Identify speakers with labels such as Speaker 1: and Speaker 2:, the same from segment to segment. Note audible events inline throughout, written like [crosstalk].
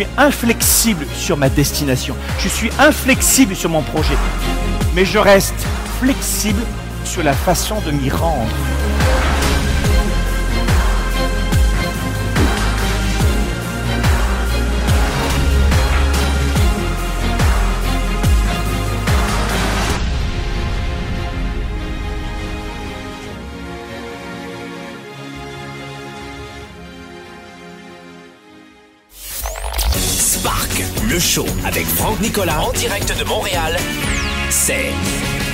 Speaker 1: Suis inflexible sur ma destination. Je suis inflexible sur mon projet. Mais je reste flexible sur la façon de m'y rendre.
Speaker 2: Spark, le show avec Franck Nicolas en direct de Montréal. C'est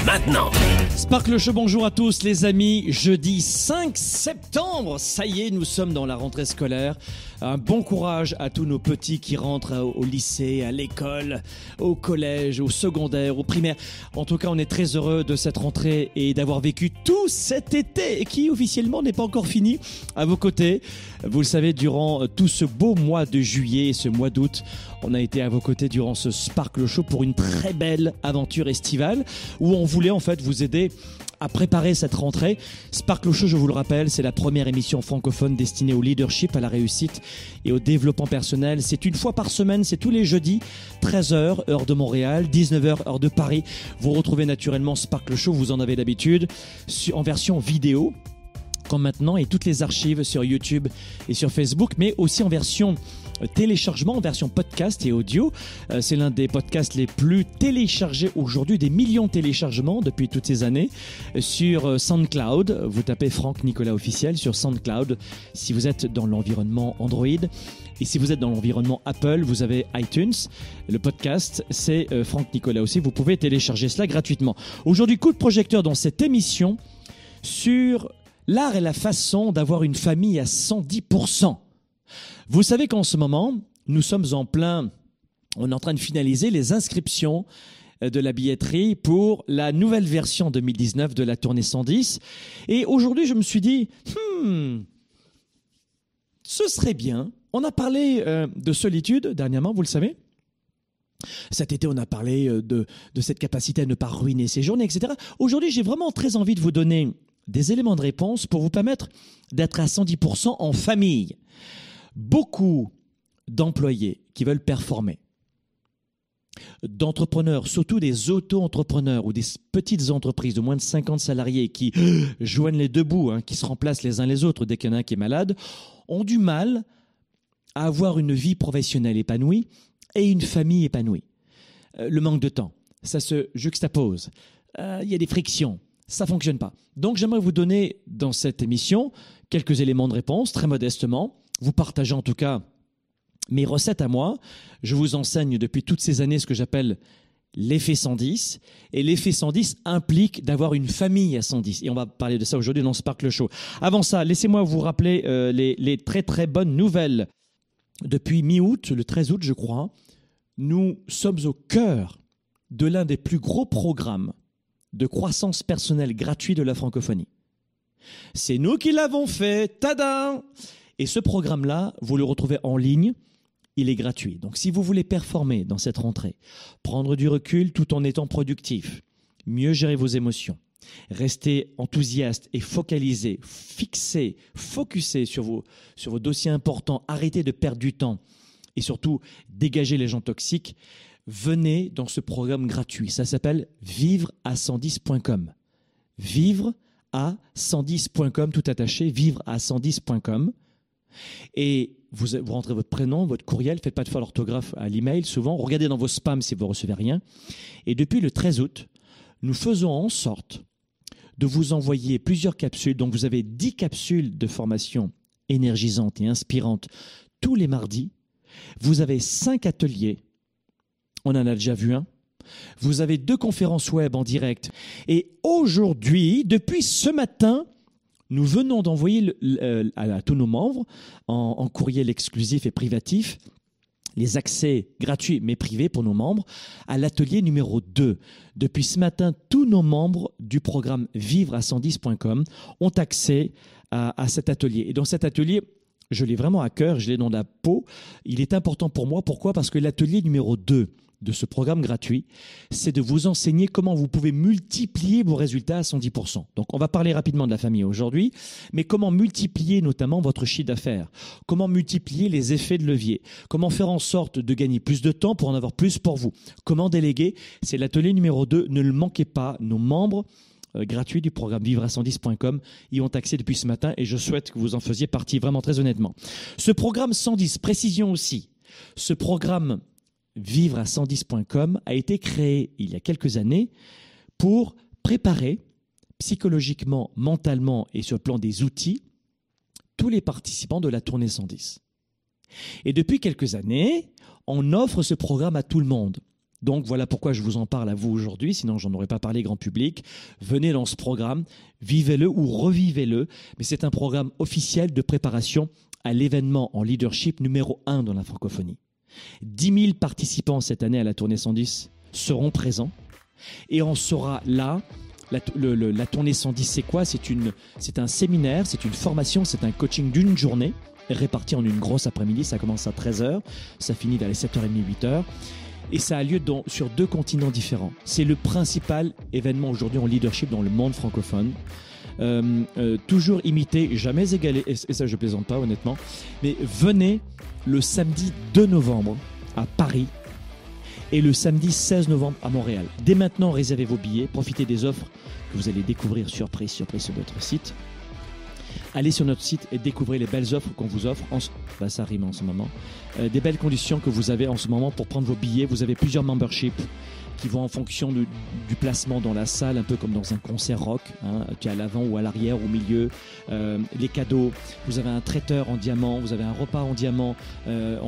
Speaker 2: maintenant.
Speaker 3: Sparkle Show, bonjour à tous les amis. Jeudi 5 septembre, ça y est, nous sommes dans la rentrée scolaire. Un bon courage à tous nos petits qui rentrent au lycée, à l'école, au collège, au secondaire, au primaire. En tout cas, on est très heureux de cette rentrée et d'avoir vécu tout cet été qui officiellement n'est pas encore fini à vos côtés. Vous le savez, durant tout ce beau mois de juillet et ce mois d'août, on a été à vos côtés durant ce Sparkle Show pour une très belle aventure estivale où on voulait en fait vous aider à préparer cette rentrée. Sparkle Show, je vous le rappelle, c'est la première émission francophone destinée au leadership, à la réussite et au développement personnel. C'est une fois par semaine, c'est tous les jeudis, 13h, heure de Montréal, 19h, heure de Paris. Vous retrouvez naturellement Sparkle Show, vous en avez l'habitude, en version vidéo comme maintenant et toutes les archives sur YouTube et sur Facebook, mais aussi en version téléchargement en version podcast et audio. Euh, c'est l'un des podcasts les plus téléchargés aujourd'hui, des millions de téléchargements depuis toutes ces années sur euh, SoundCloud. Vous tapez Franck Nicolas officiel sur SoundCloud si vous êtes dans l'environnement Android. Et si vous êtes dans l'environnement Apple, vous avez iTunes. Le podcast, c'est euh, Franck Nicolas aussi. Vous pouvez télécharger cela gratuitement. Aujourd'hui, coup de projecteur dans cette émission sur l'art et la façon d'avoir une famille à 110%. Vous savez qu'en ce moment, nous sommes en plein, on est en train de finaliser les inscriptions euh, de la billetterie pour la nouvelle version 2019 de la tournée 110. Et aujourd'hui, je me suis dit, hmm, ce serait bien. On a parlé euh, de solitude dernièrement, vous le savez. Cet été, on a parlé euh, de, de cette capacité à ne pas ruiner ses journées, etc. Aujourd'hui, j'ai vraiment très envie de vous donner des éléments de réponse pour vous permettre d'être à 110% en famille. Beaucoup d'employés qui veulent performer, d'entrepreneurs, surtout des auto-entrepreneurs ou des petites entreprises de moins de 50 salariés qui [gasps] joignent les deux bouts, hein, qui se remplacent les uns les autres dès qu'il y en a un qui est malade, ont du mal à avoir une vie professionnelle épanouie et une famille épanouie. Euh, le manque de temps, ça se juxtapose. Euh, il y a des frictions ça fonctionne pas. Donc j'aimerais vous donner dans cette émission quelques éléments de réponse, très modestement, vous partagez en tout cas mes recettes à moi. Je vous enseigne depuis toutes ces années ce que j'appelle l'effet 110. Et l'effet 110 implique d'avoir une famille à 110. Et on va parler de ça aujourd'hui dans Sparkle Show. Avant ça, laissez-moi vous rappeler euh, les, les très très bonnes nouvelles. Depuis mi-août, le 13 août je crois, nous sommes au cœur de l'un des plus gros programmes de croissance personnelle gratuit de la francophonie. C'est nous qui l'avons fait, tada Et ce programme-là, vous le retrouvez en ligne, il est gratuit. Donc si vous voulez performer dans cette rentrée, prendre du recul tout en étant productif, mieux gérer vos émotions, rester enthousiaste et focalisé, fixé, focusé sur vos, sur vos dossiers importants, arrêtez de perdre du temps et surtout dégager les gens toxiques, venez dans ce programme gratuit. Ça s'appelle vivre à 110.com. Vivre à 110.com, tout attaché, vivre à 110.com. Et vous, rentrez votre prénom, votre courriel, faites pas de faute d'orthographe à l'email souvent, regardez dans vos spams si vous recevez rien. Et depuis le 13 août, nous faisons en sorte de vous envoyer plusieurs capsules. Donc vous avez 10 capsules de formation énergisante et inspirante tous les mardis. Vous avez 5 ateliers on en a déjà vu un. Vous avez deux conférences web en direct. Et aujourd'hui, depuis ce matin, nous venons d'envoyer euh, à, tous nos membres en, courriel exclusif et privatif les accès gratuits mais privés pour nos membres à l'atelier numéro 2. Depuis ce matin, tous nos membres du programme vivre à 110.com ont accès à, à, cet atelier. Et dans cet atelier, je l'ai vraiment à cœur, je l'ai dans la peau. Il est important pour moi. Pourquoi? Parce que l'atelier numéro 2 de ce programme gratuit, c'est de vous enseigner comment vous pouvez multiplier vos résultats à 110%. Donc on va parler rapidement de la famille aujourd'hui, mais comment multiplier notamment votre chiffre d'affaires, comment multiplier les effets de levier, comment faire en sorte de gagner plus de temps pour en avoir plus pour vous, comment déléguer, c'est l'atelier numéro 2, ne le manquez pas, nos membres euh, gratuits du programme vivre à 110.com y ont accès depuis ce matin et je souhaite que vous en faisiez partie vraiment très honnêtement. Ce programme 110, précision aussi, ce programme vivre à 110.com a été créé il y a quelques années pour préparer psychologiquement, mentalement et sur le plan des outils tous les participants de la tournée 110. Et depuis quelques années, on offre ce programme à tout le monde. Donc voilà pourquoi je vous en parle à vous aujourd'hui, sinon j'en aurais pas parlé grand public. Venez dans ce programme, vivez-le ou revivez-le, mais c'est un programme officiel de préparation à l'événement en leadership numéro 1 dans la francophonie. 10 000 participants cette année à la tournée 110 seront présents et on sera là. La, tournée 110, c'est quoi? C'est un séminaire, c'est une formation, c'est un coaching d'une journée réparti en une grosse après-midi. Ça commence à 13h, ça finit vers les 7h30, 8h. Et ça a lieu sur deux continents différents. C'est le principal événement aujourd'hui en leadership dans le monde francophone. Euh, euh, toujours imité, jamais égalé, et, ça je plaisante pas honnêtement, mais venez le samedi 2 novembre à Paris et le samedi 16 novembre à Montréal. Dès maintenant, réservez vos billets, profitez des offres que vous allez découvrir surprise, surprise sur notre site. Allez sur notre site et découvrez les belles offres qu'on vous offre. En, bah, ça rime en ce moment. Euh, des belles conditions que vous avez en ce moment pour prendre vos billets. Vous avez plusieurs memberships qui vont en fonction du placement dans la salle, un peu comme dans un concert rock. Hein, tu es à l'avant ou à l'arrière, au milieu. Euh, les cadeaux, vous avez un traiteur en diamant, vous avez un repas en diamant. Euh,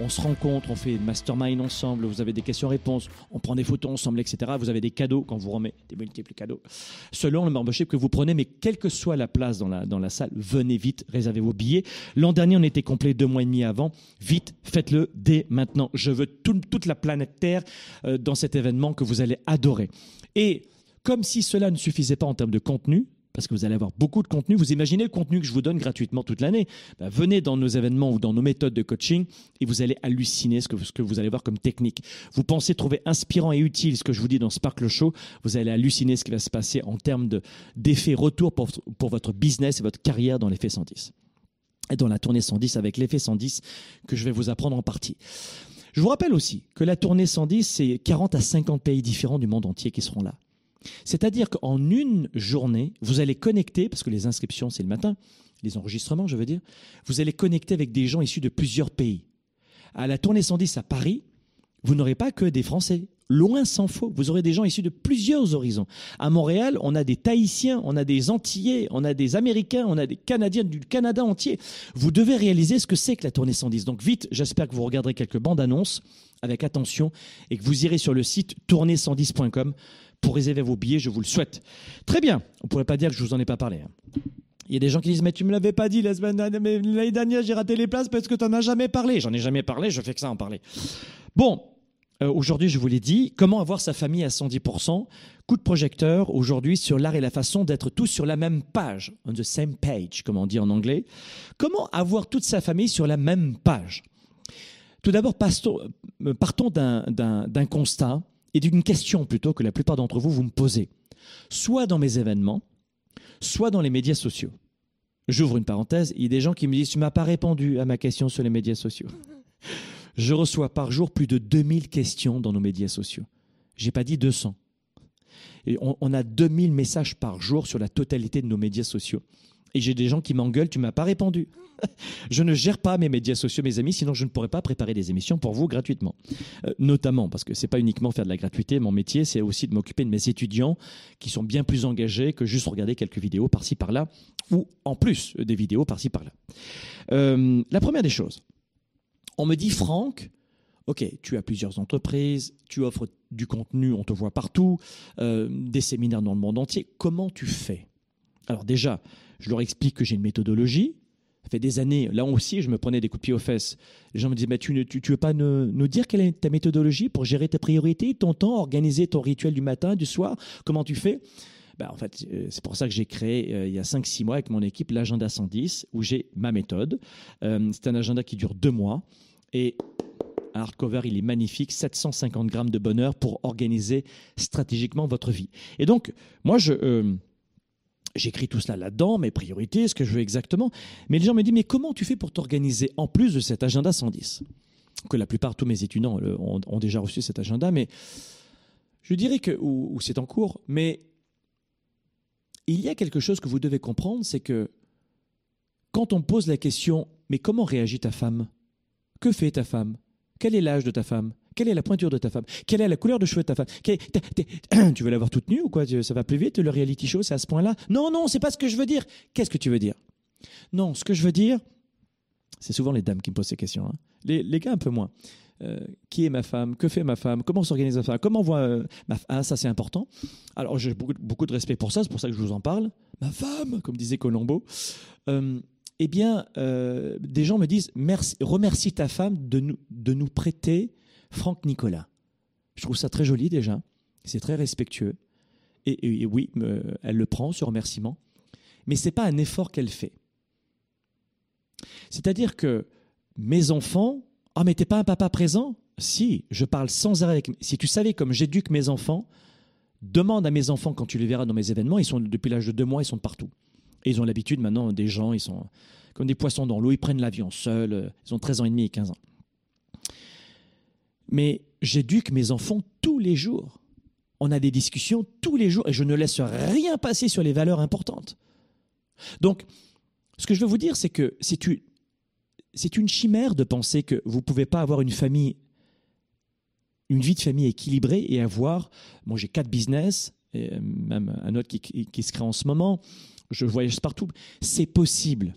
Speaker 3: on, se rencontre, on fait une mastermind ensemble. Vous avez des questions-réponses, on prend des photos ensemble, etc. Vous avez des cadeaux quand vous remet des multiples cadeaux selon le membership que vous prenez. Mais quelle que soit la place dans la, dans la salle, venez vite, réservez vos billets. L'an dernier, on était complet deux mois et demi avant. Vite, faites-le dès maintenant. Je veux toute la planète Terre euh, dans cet événement que vous allez adorer. Et comme si cela ne suffisait pas en termes de contenu, parce que vous allez avoir beaucoup de contenu. Vous imaginez le contenu que je vous donne gratuitement toute l'année. Ben, venez dans nos événements ou dans nos méthodes de coaching et vous allez halluciner ce que, ce que vous allez voir comme technique. Vous pensez trouver inspirant et utile ce que je vous dis dans Sparkle Show. Vous allez halluciner ce qui va se passer en termes d'effet retour pour, pour votre business et votre carrière dans l'effet 110. Et dans la tournée 110 avec l'effet 110 que je vais vous apprendre en partie. Je vous rappelle aussi que la tournée 110, c'est 40 à 50 pays différents du monde entier qui seront là. C'est-à-dire qu'en une journée, vous allez connecter, parce que les inscriptions, c'est le matin, les enregistrements, je veux dire, vous allez connecter avec des gens issus de plusieurs pays. À la tournée 110 à Paris, vous n'aurez pas que des Français. Loin s'en faut. Vous aurez des gens issus de plusieurs horizons. À Montréal, on a des Tahitiens, on a des Antillais, on a des Américains, on a des Canadiens du Canada entier. Vous devez réaliser ce que c'est que la tournée 110. Donc vite, j'espère que vous regarderez quelques bandes annonces avec attention et que vous irez sur le site tournée110.com pour réserver vos billets. Je vous le souhaite. Très bien. On pourrait pas dire que je vous en ai pas parlé. Hein. Il y a des gens qui disent mais tu me l'avais pas dit la semaine l'année dernière j'ai raté les places parce que tu n'en as jamais parlé. J'en ai jamais parlé, je fais que ça en parler. Bon, euh, aujourd'hui, je vous l'ai dit, comment avoir sa famille à 110%. Coup de projecteur aujourd'hui sur l'art et la façon d'être tous sur la même page, on the same page, comme on dit en anglais. Comment avoir toute sa famille sur la même page? Tout d'abord, euh, partons d'un constat et d'une question plutôt que la plupart d'entre vous vous me posez. Soit dans mes événements, soit dans les médias sociaux. J'ouvre une parenthèse, il y a des gens qui me disent, tu m'as pas répondu à ma question sur les médias sociaux. [laughs] Je reçois par jour plus de 2000 questions dans nos médias sociaux. J'ai pas dit 200. Et on, on, a 2000 messages par jour sur la totalité de nos médias sociaux. Et j'ai des gens qui m'engueulent, tu m'as pas répondu. [laughs] je ne gère pas mes médias sociaux, mes amis, sinon je ne pourrais pas préparer des émissions pour vous gratuitement. Euh, notamment, parce que c'est pas uniquement faire de la gratuité, mon métier, c'est aussi de m'occuper de mes étudiants qui sont bien plus engagés que juste regarder quelques vidéos par-ci par-là, ou en plus des vidéos par-ci par-là. Euh, la première des choses, on me dit, Franck, OK, tu as plusieurs entreprises, tu offres du contenu, on te voit partout, euh, des séminaires dans le monde entier. Comment tu fais? Alors déjà, je leur explique que j'ai une méthodologie. Ça fait des années, là aussi, je me prenais des coups de pied aux fesses. Les gens me disaient, mais tu ne tu, veux pas nous, dire quelle est ta méthodologie pour gérer tes priorités, ton temps, organiser ton rituel du matin, du soir? Comment tu fais? Ben, en fait, euh, c'est pour ça que j'ai créé euh, il y a 5-6 mois avec mon équipe l'agenda 110, où j'ai ma méthode. c'est un agenda qui dure deux mois. Et un hardcover, il est magnifique, 750 grammes de bonheur pour organiser stratégiquement votre vie. Et donc, moi, je... euh, J'écris tout cela là-dedans, mes priorités, ce que je veux exactement. Mais les gens me disent, mais comment tu fais pour t'organiser en plus de cet agenda 110 Que la plupart, tous mes étudiants ont, déjà reçu cet agenda, mais je dirais que, ou c'est en cours, mais il y a quelque chose que vous devez comprendre, c'est que quand on pose la question, mais comment réagit ta femme? Que fait ta femme? Quel est l'âge de ta femme? Quelle est la pointure de ta femme? Quelle est la couleur de cheveux de ta femme? [clears throat] Tu veux la voir toute nue ou quoi? Ça va plus vite, le reality show, c'est à ce point-là? Non, non, c'est pas ce que je veux dire. Qu'est-ce que tu veux dire? Non, ce que je veux dire, c'est souvent les dames qui me posent ces questions. hein. Les, gars, un peu moins. Euh, qui est ma femme? Que fait ma femme? Comment s'organise ma femme? Comment voit euh, ma femme Ah, ça c'est important. Alors j'ai beaucoup, beaucoup de respect pour ça, c'est pour ça que je vous en parle. Ma femme, comme disait Colombo. Euh, eh bien, euh, des gens me disent merci, remercie ta femme de nous, de nous prêter Franck Nicolas. Je trouve ça très joli déjà. C'est très respectueux. Et, oui, elle le prend, ce remerciement. Mais c'est pas un effort qu'elle fait. C'est-à-dire que mes enfants, ah mais t'es pas un papa présent? Si, je parle sans arrêt avec. Si tu savais comme j'éduque mes enfants, demande à mes enfants quand tu les verras dans mes événements, ils sont depuis l'âge de deux mois, ils sont partout. Et ils ont l'habitude maintenant des gens, ils sont comme des poissons dans l'eau, ils prennent l'avion seuls, euh, ils ont 13 ans et demi et 15 ans. Mais j'éduque mes enfants tous les jours. On a des discussions tous les jours et je ne laisse rien passer sur les valeurs importantes. Donc, ce que je veux vous dire, c'est que c'est une, chimère de penser que vous ne pouvez pas avoir une famille, une vie de famille équilibrée et avoir. Moi, j'ai quatre business, et même un autre qui se crée en ce moment. Je voyage partout. C'est possible.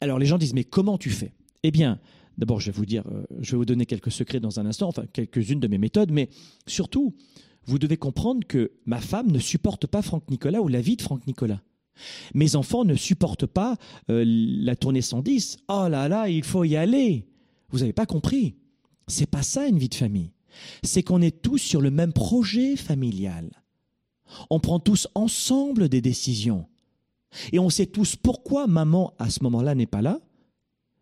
Speaker 3: Alors, les gens disent Mais comment tu fais? Eh bien, d'abord, je vais vous dire, euh, je vais vous donner quelques secrets dans un instant, enfin, quelques-unes de mes méthodes, mais surtout, vous devez comprendre que ma femme ne supporte pas Franck Nicolas ou la vie de Franck Nicolas. Mes enfants ne supportent pas euh, la tournée 110. Oh là là, il faut y aller. Vous n'avez pas compris? C'est pas ça une vie de famille. C'est qu'on est tous sur le même projet familial. On prend tous ensemble des décisions. Et on sait tous pourquoi maman, à ce moment-là, n'est pas là.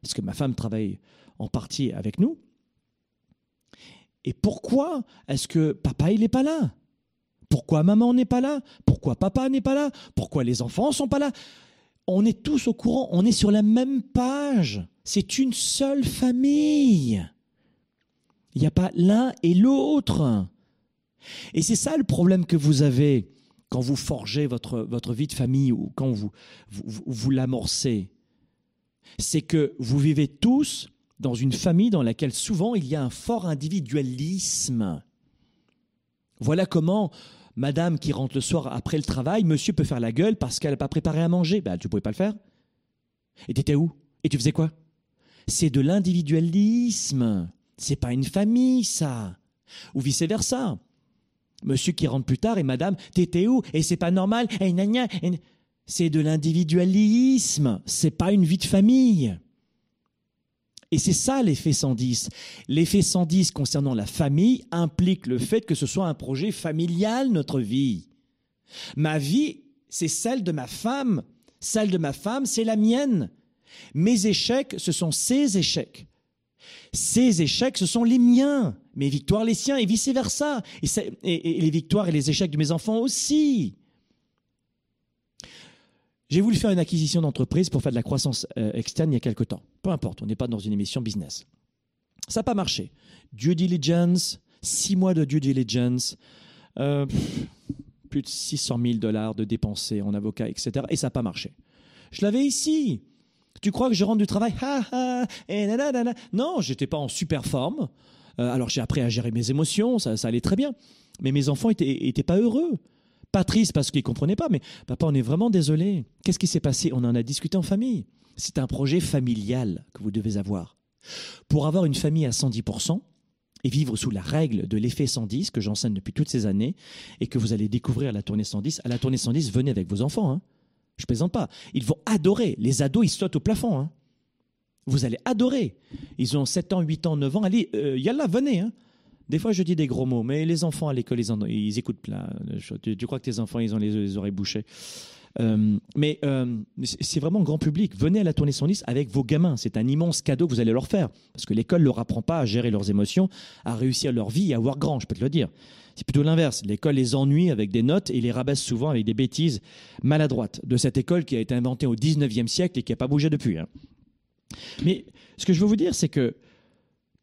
Speaker 3: Parce que ma femme travaille en partie avec nous. Et pourquoi est-ce que papa, il n'est pas là? Pourquoi maman n'est pas là? Pourquoi papa n'est pas là? Pourquoi les enfants sont pas là? On est tous au courant, on est sur la même page. C'est une seule famille. Il n'y a pas l'un et l'autre. Et c'est ça le problème que vous avez quand vous forgez votre, votre vie de famille ou quand vous, vous, vous- l'amorcez. C'est que vous vivez tous dans une famille dans laquelle souvent il y a un fort individualisme. Voilà comment madame qui rentre le soir après le travail, monsieur peut faire la gueule parce qu'elle n'a pas préparé à manger. Ben, tu pouvais pas le faire. Et t'étais où? Et tu faisais quoi? C'est de l'individualisme. C'est pas une famille, ça. Ou vice-versa. Monsieur qui rentre plus tard et madame, t'étais où? Et c'est pas normal. Et. C'est de l'individualisme. C'est pas une vie de famille. Et c'est ça l'effet 110. L'effet 110 concernant la famille implique le fait que ce soit un projet familial, notre vie. Ma vie, c'est celle de ma femme. Celle de ma femme, c'est la mienne. Mes échecs, ce sont ses échecs. Ses échecs, ce sont les miens. Mes victoires, les siens, et vice-versa. Et, les victoires et les échecs de mes enfants aussi. J'ai voulu faire une acquisition d'entreprise pour faire de la croissance euh, externe il y a quelque temps. Peu importe, on n'est pas dans une émission business. Ça n'a pas marché. Due diligence, six mois de due diligence, euh, plus de 600 000 dollars de dépensés en avocat, etc. Et ça n'a pas marché. Je l'avais ici. Tu crois que je rentre du travail? Ha, ha, et. Non, j'étais pas en super forme. Euh, alors j'ai appris à gérer mes émotions, ça, allait très bien. Mais mes enfants étaient, étaient pas heureux. Pas tristes parce qu'ils comprenaient pas, mais papa, on est vraiment désolé. Qu'est-ce qui s'est passé? On en a discuté en famille. C'est un projet familial que vous devez avoir. Pour avoir une famille à 110% et vivre sous la règle de l'effet 110 que j'enseigne depuis toutes ces années et que vous allez découvrir à la tournée 110, à la tournée 110, venez avec vos enfants. Hein. Je plaisante pas. Ils vont adorer. Les ados, ils sautent au plafond. Hein. Vous allez adorer. Ils ont 7 ans, 8 ans, 9 ans. Allez, euh, venez. Hein. Des fois, je dis des gros mots, mais les enfants à l'école, ils, en- ils écoutent. Là, tu, crois que tes enfants, ils ont les, les oreilles bouchées? Euh, mais euh, c'est vraiment grand public. Venez à la tournée 110 avec vos gamins. C'est un immense cadeau que vous allez leur faire. Parce que l'école ne leur apprend pas à gérer leurs émotions, à réussir leur vie à avoir grand, je peux te le dire. C'est plutôt l'inverse. L'école les ennuie avec des notes et les rabaisse souvent avec des bêtises maladroites de cette école qui a été inventée au 19e siècle et qui n'a pas bougé depuis. Hein. Mais ce que je veux vous dire, c'est que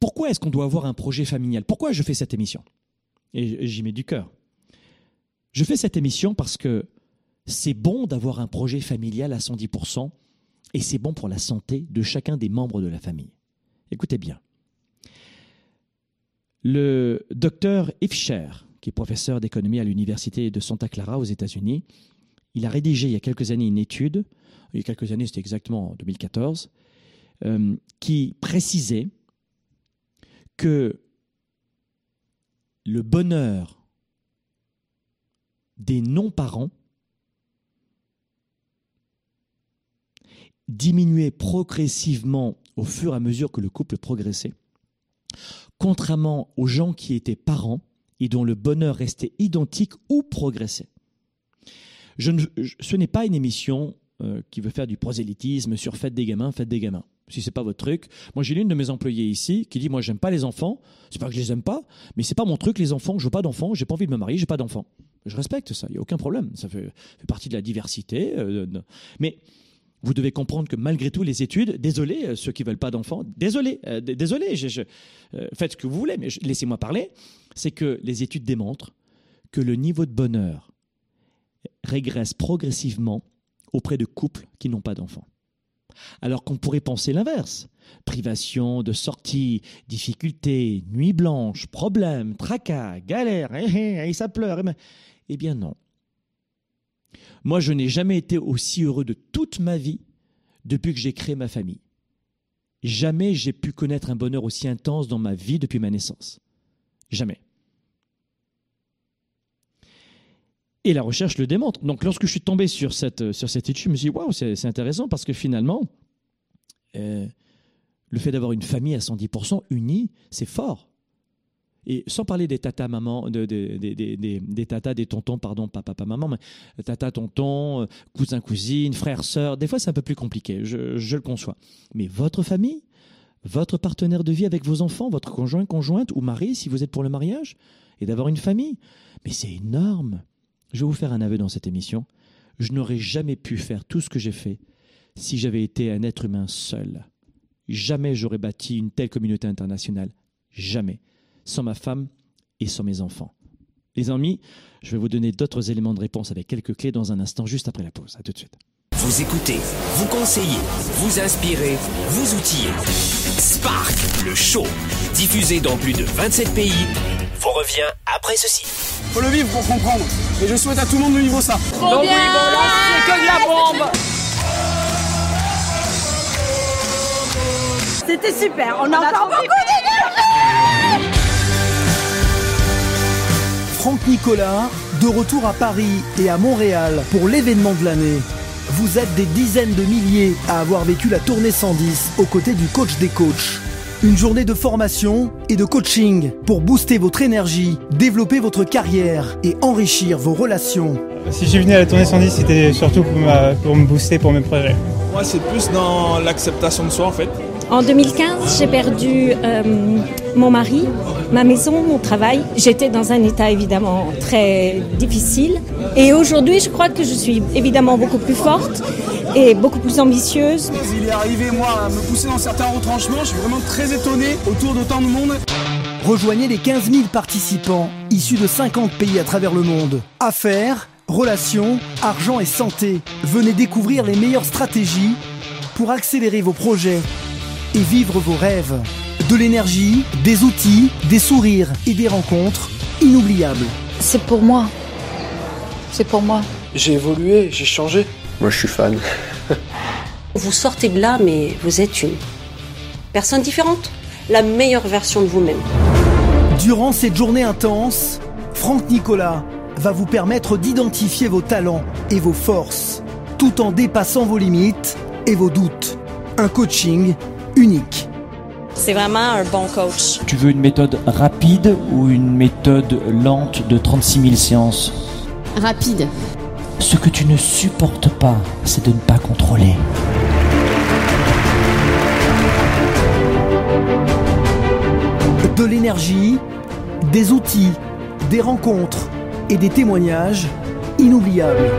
Speaker 3: pourquoi est-ce qu'on doit avoir un projet familial? Pourquoi je fais cette émission? Et j'y mets du cœur. Je fais cette émission parce que c'est bon d'avoir un projet familial à 110% et c'est bon pour la santé de chacun des membres de la famille. Écoutez bien. Le docteur Ifsher, qui est professeur d'économie à l'université de Santa Clara aux États-Unis, il a rédigé il y a quelques années une étude, il y a quelques années, c'était exactement en 2014, euh, qui précisait que le bonheur des non-parents diminuait progressivement au fur et à mesure que le couple progressait, contrairement aux gens qui étaient parents et dont le bonheur restait identique ou progressait. Je ne, ce n'est pas une émission euh, qui veut faire du prosélytisme sur faites des gamins, faites des gamins. Si c'est pas votre truc, moi j'ai l'une de mes employés ici qui dit moi j'aime pas les enfants. C'est pas que je les aime pas, mais c'est pas mon truc les enfants. Je veux pas d'enfants, j'ai pas envie de me marier, j'ai pas d'enfants. Je respecte ça, il y a aucun problème. Ça fait, partie de la diversité. Euh, mais vous devez comprendre que malgré tout, les études, désolé, euh, ceux qui veulent pas d'enfants, désolé, euh, désolé, euh, faites ce que vous voulez, mais laissez-moi parler, c'est que les études démontrent que le niveau de bonheur régresse progressivement auprès de couples qui n'ont pas d'enfants. Alors qu'on pourrait penser l'inverse. Privation de sortie, difficultés, nuit blanche, problèmes, tracas, galères, et, eh, eh, et ça pleure. Eh, eh bien non. Moi, je n'ai jamais été aussi heureux de toute ma vie depuis que j'ai créé ma famille. Jamais j'ai pu connaître un bonheur aussi intense dans ma vie depuis ma naissance. Jamais. Et la recherche le démontre. Donc, lorsque je suis tombé sur cette, sur cette étude, je me suis dit, waouh, c'est intéressant parce que finalement, euh, le fait d'avoir une famille à 110% unie, c'est fort. Et sans parler des tatas maman, de, des tatas, des tontons, pardon, pas papa maman, mais tata, tonton, euh, cousin, cousine, frère, sœur, des fois c'est un peu plus compliqué, je, je, le conçois. Mais votre famille, votre partenaire de vie avec vos enfants, votre conjoint, conjointe ou mari, si vous êtes pour le mariage, et d'avoir une famille, mais c'est énorme. Je vais vous faire un aveu dans cette émission. Je n'aurais jamais pu faire tout ce que j'ai fait si j'avais été un être humain seul. Jamais j'aurais bâti une telle communauté internationale. Jamais sans ma femme et sans mes enfants. Les amis, je vais vous donner d'autres éléments de réponse avec quelques clés dans un instant, juste après la pause. À tout de suite.
Speaker 2: Vous écoutez, vous conseillez, vous inspirez, vous outillez. Spark, le show, diffusé dans plus de 27 pays, vous revient après ceci.
Speaker 4: Faut le vivre pour comprendre. Et je souhaite à tout le monde de vivre ça.
Speaker 5: Bon bien, c'est que de la bombe.
Speaker 6: C'était super. On a, encore beaucoup d'énergie.
Speaker 7: Franck Nicolas, de retour à Paris et à Montréal pour l'événement de l'année. Vous êtes des dizaines de milliers à avoir vécu la tournée 110 aux côtés du coach des coachs. Une journée de formation et de coaching pour booster votre énergie, développer votre carrière et enrichir vos relations.
Speaker 8: Si j'ai venu à la tournée 110, c'était surtout pour, pour me booster pour mes projets.
Speaker 9: Moi, c'est plus dans l'acceptation de soi en fait.
Speaker 10: En 2015, j'ai perdu euh, mon mari, ma maison, mon travail. J'étais dans un état évidemment très difficile. Et aujourd'hui, je crois que je suis évidemment beaucoup plus forte et beaucoup plus ambitieuse.
Speaker 4: Il est arrivé, moi, à me pousser dans certains retranchements. Je suis vraiment très étonné autour d'autant de monde.
Speaker 7: Rejoignez les 15 000 participants issus de 50 pays à travers le monde. Affaires, relations, argent et santé. Venez découvrir les meilleures stratégies pour accélérer vos projets et vivre vos rêves. De l'énergie, des outils, des sourires et des rencontres inoubliables.
Speaker 11: C'est pour moi. C'est pour moi.
Speaker 12: J'ai évolué, j'ai changé.
Speaker 13: Moi, je suis fan. [laughs]
Speaker 14: vous sortez de là, mais vous êtes une personne différente. La meilleure version de vous-même.
Speaker 7: Durant cette journée intense, Franck Nicolas va vous permettre d'identifier vos talents et vos forces, tout en dépassant vos limites et vos doutes. Un coaching unique.
Speaker 10: C'est vraiment un bon coach.
Speaker 3: Tu veux une méthode rapide ou une méthode lente de 36 000 séances?
Speaker 11: Rapide.
Speaker 13: Ce que tu ne supportes pas, c'est de ne pas contrôler.
Speaker 7: De l'énergie, des outils, des rencontres et des témoignages inoubliables.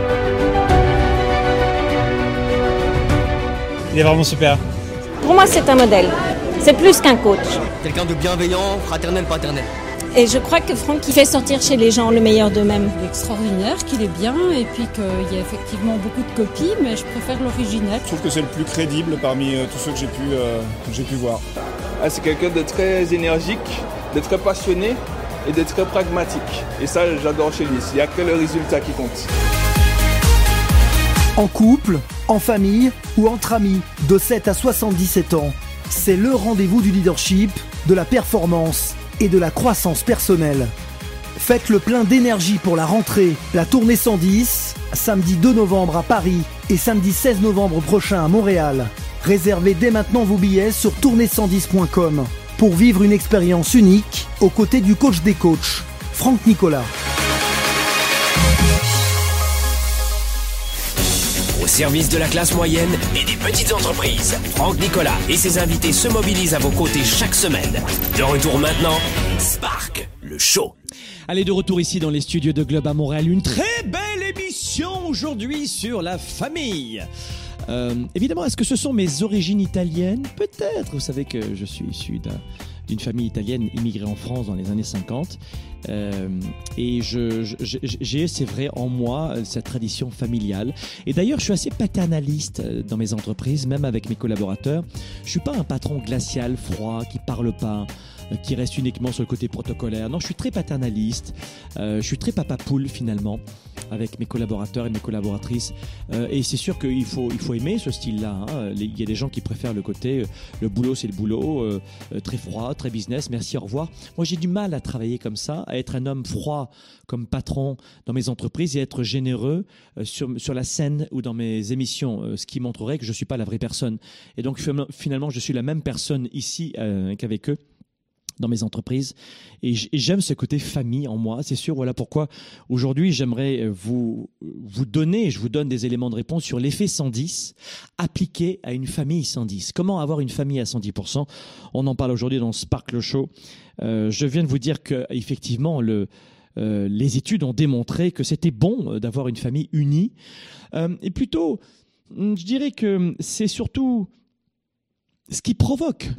Speaker 8: Il est vraiment super.
Speaker 10: Pour moi, c'est un modèle. C'est plus qu'un coach.
Speaker 15: Quelqu'un de bienveillant, fraternel, paternel.
Speaker 10: Et je crois que Franck, il fait sortir chez les gens le meilleur d'eux-mêmes.
Speaker 16: Il est extraordinaire, qu'il est bien, et puis qu'il y a effectivement beaucoup de copies, mais je préfère l'original.
Speaker 9: Je trouve que c'est le plus crédible parmi euh, tous ceux que j'ai pu, euh, que j'ai pu voir.
Speaker 17: Ah, c'est quelqu'un de très énergique, de très passionné et de très pragmatique. Et ça, j'adore chez lui. Il n'y a que le résultat qui compte.
Speaker 7: En couple, en famille ou entre amis, de 7 à 77 ans, c'est le rendez-vous du leadership, de la performance et de la croissance personnelle. Faites le plein d'énergie pour la rentrée, la tournée 110, samedi 2 novembre à Paris et samedi 16 novembre prochain à Montréal. Réservez dès maintenant vos billets sur tournée110.com pour vivre une expérience unique aux côtés du coach des coachs, Franck Nicolas.
Speaker 2: Service de la classe moyenne et des petites entreprises, Franck Nicolas et ses invités se mobilisent à vos côtés chaque semaine. De retour maintenant, Spark, le show.
Speaker 3: Allez, de retour ici dans les studios de Globe à Montréal. Une très belle émission aujourd'hui sur la famille. Euh, évidemment, est-ce que ce sont mes origines italiennes? Peut-être. Vous savez que je suis issu d'une famille italienne immigrée en France dans les années 50. Euh, et j'ai, c'est vrai, en moi cette tradition familiale. Et d'ailleurs, je suis assez paternaliste euh, dans mes entreprises, même avec mes collaborateurs. Je suis pas un patron glacial, froid, qui parle pas qui reste uniquement sur le côté protocolaire. Non, je suis très paternaliste, euh, je suis très papa poule finalement avec mes collaborateurs et mes collaboratrices. Euh, et c'est sûr qu'il faut, il faut aimer ce style-là. Hein. Il y a des gens qui préfèrent le côté euh, le boulot, c'est le boulot, euh, très froid, très business, merci, au revoir. Moi, j'ai du mal à travailler comme ça, à être un homme froid comme patron dans mes entreprises et être généreux sur, sur la scène ou dans mes émissions, ce qui montrerait que je ne suis pas la vraie personne. Et donc, finalement, je suis la même personne ici qu'avec eux dans mes entreprises. Et j'aime ce côté famille en moi. C'est sûr, voilà pourquoi aujourd'hui j'aimerais euh, vous, vous donner, je vous donne des éléments de réponse sur l'effet 110 appliqué à une famille 110. Comment avoir une famille à 110% On en parle aujourd'hui dans Sparkle Show. Euh, je viens de vous dire que effectivement le, euh, les études ont démontré que c'était bon d'avoir une famille unie. et plutôt, je dirais que c'est surtout ce qui provoque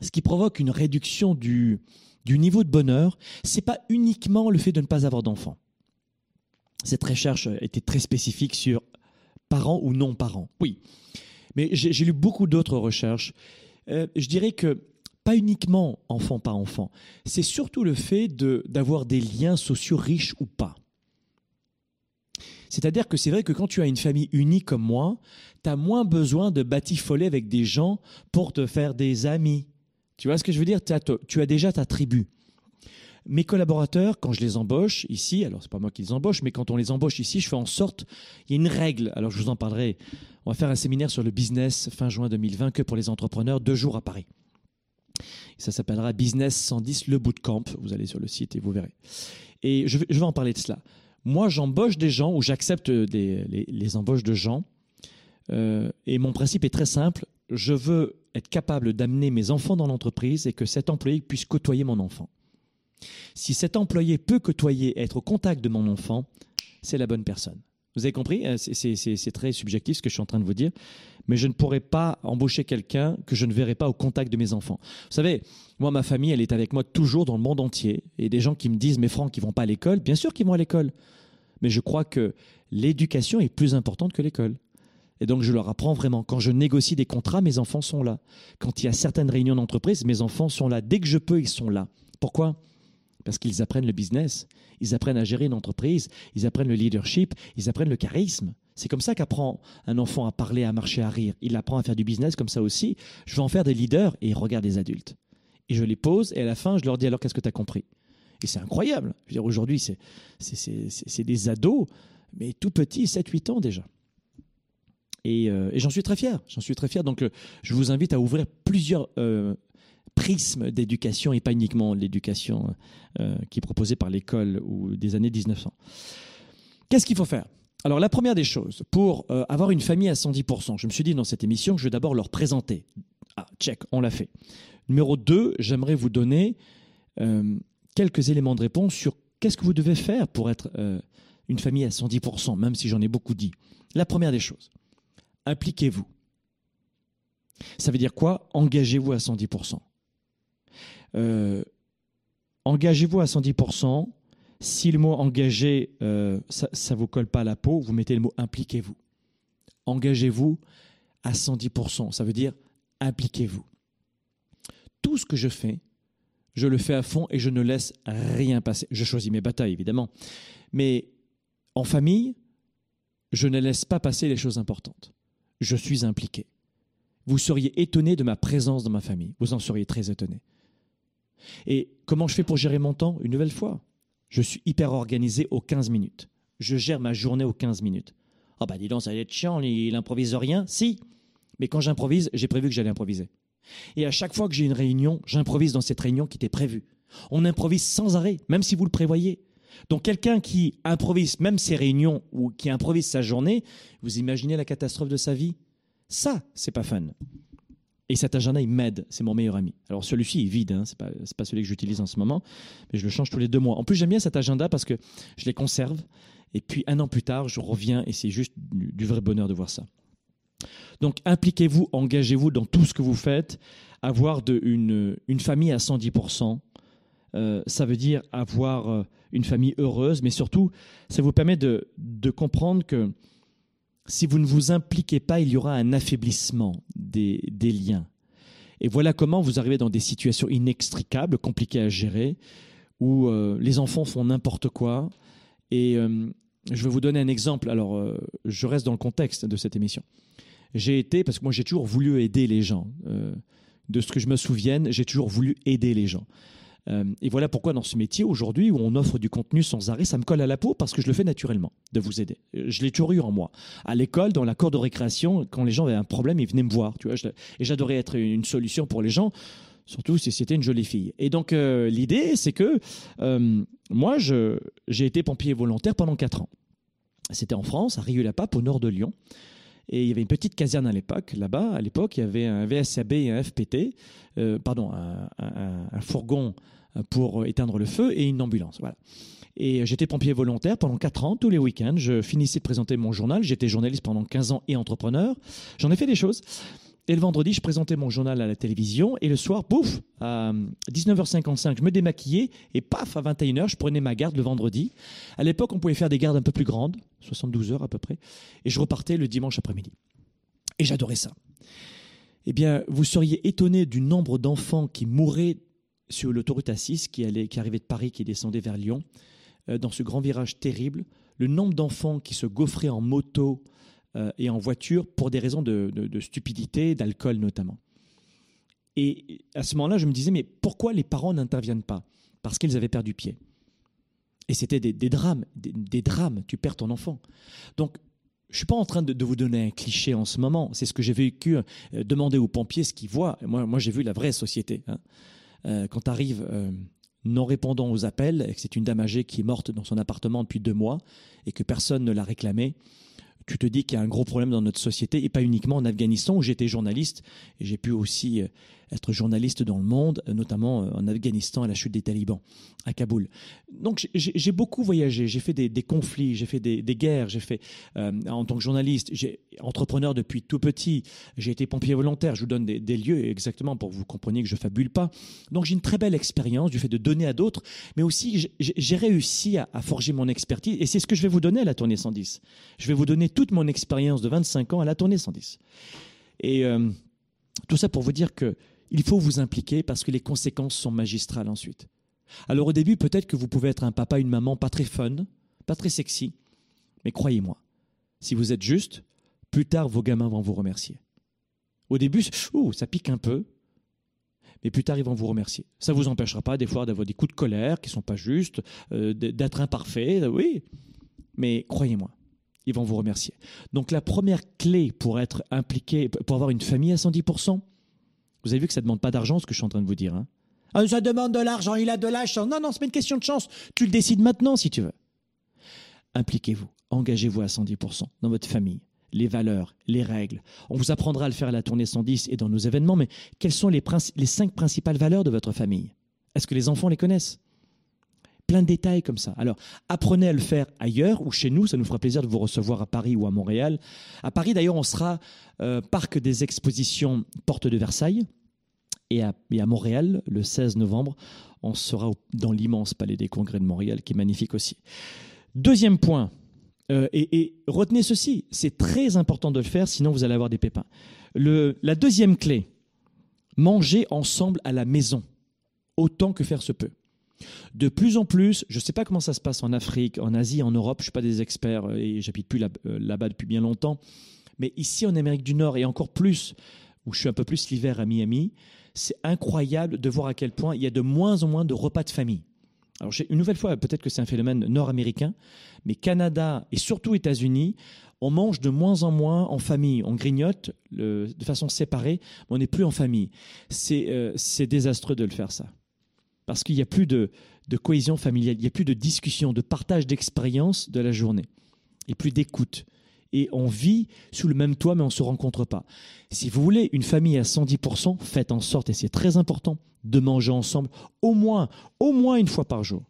Speaker 3: ce qui provoque une réduction du, niveau de bonheur, c'est pas uniquement le fait de ne pas avoir d'enfants. Cette recherche était très spécifique sur parents ou non parents. Oui, mais j'ai lu beaucoup d'autres recherches. Euh, je dirais que pas uniquement enfant par enfant, c'est surtout le fait d'avoir des liens sociaux riches ou pas. C'est-à-dire que c'est vrai que quand tu as une famille unie comme moi, tu as moins besoin de batifoler avec des gens pour te faire des amis. Tu vois ce que je veux dire? Tu as déjà ta tribu. Mes collaborateurs, quand je les embauche ici, alors c'est pas moi qui les embauche, mais quand on les embauche ici, je fais en sorte, il y a une règle. Alors je vous en parlerai. On va faire un séminaire sur le business fin juin 2020 que pour les entrepreneurs, deux jours à Paris. Ça s'appellera Business 110 le bootcamp. Vous allez sur le site et vous verrez. Et je vais, en parler de cela. Moi, j'embauche des gens ou j'accepte les, embauches de gens. Euh, et mon principe est très simple. Je veux être capable d'amener mes enfants dans l'entreprise et que cet employé puisse côtoyer mon enfant. Si cet employé peut côtoyer, être au contact de mon enfant, c'est la bonne personne. Vous avez compris euh, C'est très subjectif ce que je suis en train de vous dire, mais je ne pourrais pas embaucher quelqu'un que je ne verrai pas au contact de mes enfants. Vous savez, moi, ma famille, elle est avec moi toujours dans le monde entier. Et des gens qui me disent, mais Franck, ils vont pas à l'école Bien sûr qu'ils vont à l'école. Mais je crois que l'éducation est plus importante que l'école. Et donc, je leur apprends vraiment. Quand je négocie des contrats, mes enfants sont là. Quand il y a certaines réunions d'entreprise, mes enfants sont là. Dès que je peux, ils sont là. Pourquoi? Parce qu'ils apprennent le business, ils apprennent à gérer une entreprise, ils apprennent le leadership, ils apprennent le charisme. C'est comme ça qu'apprend un enfant à parler, à marcher, à rire. Il apprend à faire du business comme ça aussi. Je vais en faire des leaders et ils regardent des adultes. Et je les pose et à la fin, je leur dis alors qu'est-ce que tu as compris? Et c'est incroyable. Je veux dire, aujourd'hui, c'est des ados, mais tout petits, 7-8 ans déjà. Euh, et, j'en suis très fier. J'en suis très fier. Donc, euh, je vous invite à ouvrir plusieurs euh, prismes d'éducation et pas uniquement l'éducation qui est proposée par l'école ou des années 1900. Qu'est-ce qu'il faut faire? Alors la première des choses, pour avoir une famille à 110%, je me suis dit dans cette émission que je vais d'abord leur présenter. Ah, check, on l'a fait. Numéro 2, j'aimerais vous donner quelques éléments de réponse sur qu'est-ce que vous devez faire pour être une famille à 110%, même si j'en ai beaucoup dit. La première des choses, impliquez-vous. Ça veut dire quoi? Engagez-vous à 110%. engagez-vous à 110%. Si le mot engagé, euh, ça ne vous colle pas à la peau, vous mettez le mot impliquez-vous. Engagez-vous à 110%. Ça veut dire impliquez-vous. Tout ce que je fais, je le fais à fond et je ne laisse rien passer. Je choisis mes batailles, évidemment. Mais en famille, je ne laisse pas passer les choses importantes. Je suis impliqué. Vous seriez étonné de ma présence dans ma famille. Vous en seriez très étonné. Et comment je fais pour gérer mon temps Une nouvelle fois, je suis hyper organisé aux 15 minutes. Je gère ma journée aux 15 minutes. Ah bah dis donc, ça va être chiant, il improvise rien. Si, mais quand j'improvise, j'ai prévu que j'allais improviser. Et à chaque fois que j'ai une réunion, j'improvise dans cette réunion qui était prévue. On improvise sans arrêt, même si vous le prévoyez. Donc quelqu'un qui improvise même ses réunions ou qui improvise sa journée, vous imaginez la catastrophe de sa vie? Ça, c'est pas fun. Et cet agenda, il m'aide. C'est mon meilleur ami. Alors celui-ci est vide, hein, ce n'est pas, celui que j'utilise en ce moment, mais je le change tous les deux mois. En plus, j'aime bien cet agenda parce que je les conserve. Et puis un an plus tard, je reviens et c'est juste du, vrai bonheur de voir ça. Donc impliquez-vous, engagez-vous dans tout ce que vous faites. Avoir de, une, une, famille à 110%, euh, ça veut dire avoir euh, une famille heureuse, mais surtout, ça vous permet de, comprendre que si vous ne vous impliquez pas, il y aura un affaiblissement des, liens. Et voilà comment vous arrivez dans des situations inextricables, compliquées à gérer, où euh, les enfants font n'importe quoi. Et je vais vous donner un exemple. Alors, je reste dans le contexte de cette émission. J'ai été, parce que moi j'ai toujours voulu aider les gens. de ce que je me souvienne, j'ai toujours voulu aider les gens. Euh, et voilà pourquoi dans ce métier aujourd'hui où on offre du contenu sans arrêt, ça me colle à la peau parce que je le fais naturellement, de vous aider. Euh, je l'ai toujours eu en moi. À l'école, dans la cour de récréation, quand les gens avaient un problème, ils venaient me voir. Tu vois, et j'adorais être une solution pour les gens surtout si c'était une jolie fille. Et donc euh, l'idée, c'est que moi, j'ai été pompier volontaire pendant 4 ans. C'était en France, à Rieux-la-Pape, au nord de Lyon. Et il y avait une petite caserne à l'époque. Là-bas, à l'époque, il y avait un VSAB et un FPT, pardon, un, fourgon pour éteindre le feu et une ambulance. Voilà. Et j'étais pompier volontaire pendant 4 ans, tous les week-ends. Je finissais de présenter mon journal. J'étais journaliste pendant 15 ans et entrepreneur. J'en ai fait des choses. Et le vendredi, je présentais mon journal à la télévision. Et le soir, pouf, à 19h55, je me démaquillais. Et paf, à 21h, je prenais ma garde le vendredi. À l'époque, on pouvait faire des gardes un peu plus grandes, 72 heures à peu près. Et je repartais le dimanche après-midi. Et j'adorais ça. Eh bien, vous seriez étonné du nombre d'enfants qui mouraient sur l'autoroute A6 qui, allait, qui arrivait de Paris, qui descendait vers Lyon, euh, dans ce grand virage terrible, le nombre d'enfants qui se gaufraient en moto euh, et en voiture pour des raisons de, stupidité, d'alcool notamment. Et à ce moment-là, je me disais, mais pourquoi les parents n'interviennent pas? Parce qu'ils avaient perdu pied. Et c'était des, drames, des, drames, tu perds ton enfant. Donc, je ne suis pas en train de, vous donner un cliché en ce moment, c'est ce que j'ai vécu, euh, demander aux pompiers ce qu'ils voient. Moi, moi j'ai vu la vraie société. Hein. Euh, quand euh, non répondant aux appels, et que c'est une dame âgée qui est morte dans son appartement depuis deux mois, et que personne ne l'a réclamé, tu te dis qu'il y a un gros problème dans notre société, et pas uniquement en Afghanistan, où j'étais journaliste, et j'ai pu aussi euh, être journaliste dans le monde, euh, notamment euh, en Afghanistan à la chute des talibans, à Kaboul. Donc j'ai beaucoup voyagé, j'ai fait des, conflits, j'ai fait des, guerres, j'ai fait en tant que journaliste, j'ai entrepreneur depuis tout petit, j'ai été pompier volontaire, je vous donne des, lieux exactement pour que vous compreniez que je fabule pas. Donc j'ai une très belle expérience du fait de donner à d'autres, mais aussi j'ai réussi à, à, forger mon expertise, et c'est ce que je vais vous donner à la tournée 110. Je vais vous donner toute mon expérience de 25 ans à la tournée 110. Et euh, tout ça pour vous dire que il faut vous impliquer parce que les conséquences sont magistrales ensuite. Alors au début, peut-être que vous pouvez être un papa, une maman pas très fun, pas très sexy, mais croyez-moi, si vous êtes juste, plus tard vos gamins vont vous remercier. Au début, ça pique un peu, mais plus tard ils vont vous remercier. Ça ne vous empêchera pas des fois d'avoir des coups de colère qui ne sont pas justes, euh, d'être imparfait, oui, mais croyez-moi, ils vont vous remercier. Donc la première clé pour être impliqué, pour avoir une famille à 110%, vous avez vu que ça ne demande pas d'argent, ce que je suis en train de vous dire. Hein ah, ça demande de l'argent, il a de la chance. Non, non, c'est pas une question de chance. Tu le décides maintenant si tu veux. Impliquez-vous. engagez-vous à 110% dans votre famille. Les valeurs, les règles. On vous apprendra à le faire à la tournée 110 et dans nos événements, mais quelles sont les, les cinq principales valeurs de votre famille? Est-ce que les enfants les connaissent? Plein de détails comme ça. Alors, apprenez à le faire ailleurs ou chez nous. Ça nous fera plaisir de vous recevoir à Paris ou à Montréal. À Paris, d'ailleurs, on sera euh, parc des expositions Porte de Versailles. Et à, et à, Montréal, le 16 novembre, on sera dans l'immense palais des congrès de Montréal, qui est magnifique aussi. Deuxième point, euh, et, retenez ceci, c'est très important de le faire, sinon vous allez avoir des pépins. La deuxième clé, manger ensemble à la maison, autant que faire se peut. De plus en plus, je ne sais pas comment ça se passe en Afrique, en Asie, en Europe, je ne suis pas des experts euh, et j'habite plus euh, là-bas depuis bien longtemps, mais ici en Amérique du Nord et encore plus, où je suis un peu plus l'hiver à Miami, c'est incroyable de voir à quel point il y a de moins en moins de repas de famille. Alors, une nouvelle fois, peut-être que c'est un phénomène nord-américain, mais Canada et surtout États-Unis, on mange de moins en moins en famille. On grignote de façon séparée, mais on n'est plus en famille. Euh, c'est désastreux de le faire, ça. Parce qu'il n'y a plus de, cohésion familiale, il n'y a plus de discussion, de partage d'expérience de la journée, et plus d'écoute. Et on vit sous le même toit, mais on ne se rencontre pas. Si vous voulez une famille à 110%, faites en sorte, et c'est très important, de manger ensemble au moins, au moins une fois par jour.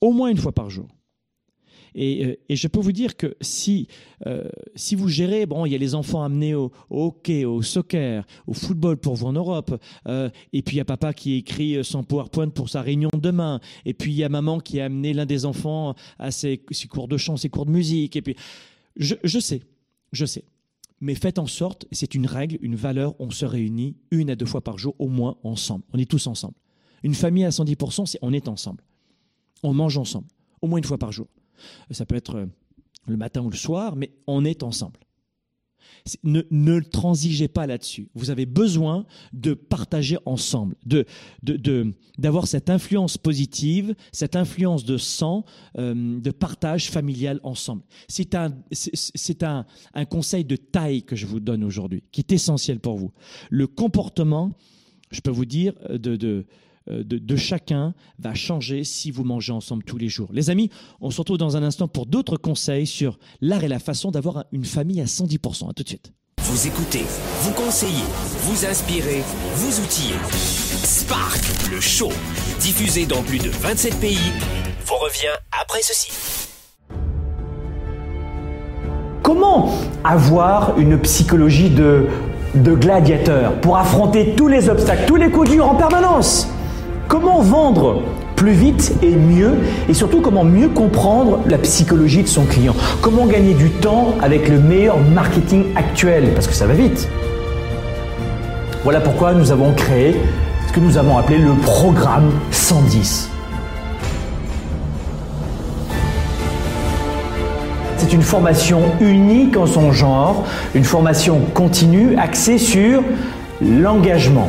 Speaker 3: Au moins une fois par jour. Et, euh, et je peux vous dire que si, euh, si vous gérez, bon, il y a les enfants amenés au, hockey, au soccer, au football pour vous en Europe, euh, et puis il y a papa qui écrit son PowerPoint pour sa réunion demain, et puis il y a maman qui a amené l'un des enfants à ses, cours de chant, ses cours de musique, et puis je sais, je sais mais faites en sorte, c'est une règle, une valeur, on se réunit une à deux fois par jour au moins ensemble. On est tous ensemble. Une famille à 110%, c'est on est ensemble. On mange ensemble, au moins une fois par jour. Ça peut être euh, le matin ou le soir, mais on est ensemble. Ne, ne transigez pas là-dessus. Vous avez besoin de partager ensemble, de, d'avoir cette influence positive, cette influence de sang, euh, de partage familial ensemble. C'est un, c'est un, un conseil de taille que je vous donne aujourd'hui, qui est essentiel pour vous. Le comportement, je peux vous dire, de, de euh, de, chacun va changer si vous mangez ensemble tous les jours. Les amis, on se retrouve dans un instant pour d'autres conseils sur l'art et la façon d'avoir une famille à 110%. À tout de suite.
Speaker 2: Vous écoutez, vous conseillez, vous inspirez, vous outillez. Spark, le show, diffusé dans plus de 27 pays, vous revient après ceci.
Speaker 1: Comment avoir une psychologie de, de gladiateur pour affronter tous les obstacles, tous les coups durs en permanence? Comment vendre plus vite et mieux et surtout comment mieux comprendre la psychologie de son client? Comment gagner du temps avec le meilleur marketing actuel? Parce que ça va vite. Voilà pourquoi nous avons créé ce que nous avons appelé le programme 110. C'est une formation unique en son genre, une formation continue axée sur l'engagement,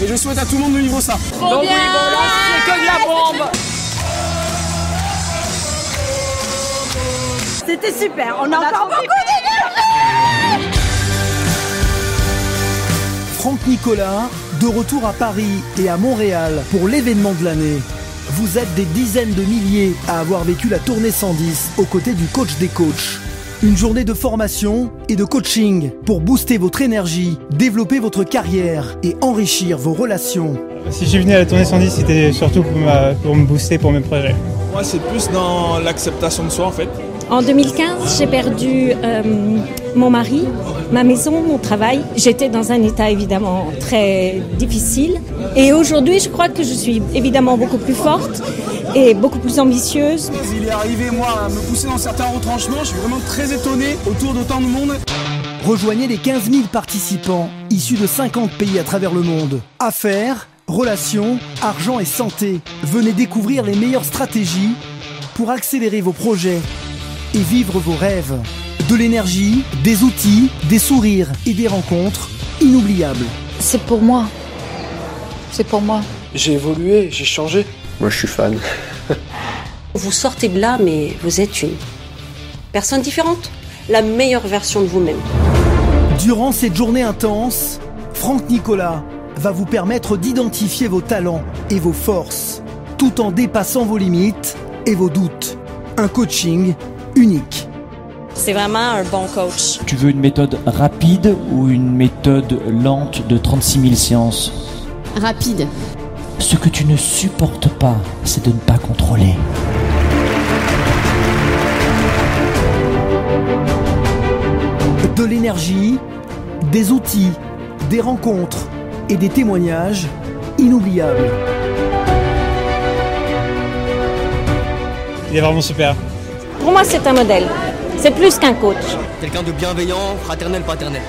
Speaker 4: Et je souhaite à tout le monde de vivre ça.
Speaker 5: Trop bien c'est que de la bombe
Speaker 6: C'était super, on a encore beaucoup d'énergie
Speaker 7: Franck Nicolas, de retour à Paris et à Montréal pour l'événement de l'année. Vous êtes des dizaines de milliers à avoir vécu la tournée 110 aux côtés du coach des coachs. Une journée de formation et de coaching pour booster votre énergie, développer votre carrière et enrichir vos relations.
Speaker 8: Si je suis venu à la tournée 110, c'était surtout pour, me booster pour mes projets.
Speaker 17: Moi, c'est plus dans l'acceptation de soi en fait.
Speaker 10: En 2015, j'ai perdu euh, mon mari, ma maison, mon travail. J'étais dans un état évidemment très difficile. Et aujourd'hui, je crois que je suis évidemment beaucoup plus forte et beaucoup plus ambitieuse.
Speaker 4: Il est arrivé, moi, à me pousser dans certains retranchements. Je suis vraiment très étonné autour d'autant de monde.
Speaker 7: Rejoignez les 15 000 participants issus de 50 pays à travers le monde. Affaires, relations, argent et santé. Venez découvrir les meilleures stratégies pour accélérer vos projets et vivre vos rêves. De l'énergie, des outils, des sourires et des rencontres inoubliables.
Speaker 11: C'est pour moi. C'est pour moi.
Speaker 12: J'ai évolué, j'ai changé.
Speaker 15: Moi, je suis fan. [laughs]
Speaker 14: Vous sortez de là, mais vous êtes une personne différente. La meilleure version de vous-même.
Speaker 7: Durant cette journée intense, Franck Nicolas va vous permettre d'identifier vos talents et vos forces, tout en dépassant vos limites et vos doutes. Un coaching unique.
Speaker 10: C'est vraiment un bon coach.
Speaker 13: Tu veux une méthode rapide ou une méthode lente de 36 000 séances?
Speaker 6: Rapide.
Speaker 13: Ce que tu ne supportes pas, c'est de ne pas contrôler.
Speaker 7: De l'énergie, des outils, des rencontres et des témoignages inoubliables.
Speaker 8: Il est vraiment super.
Speaker 10: Pour moi, c'est un modèle. C'est plus qu'un coach.
Speaker 15: Quelqu'un de bienveillant, fraternel, paternel.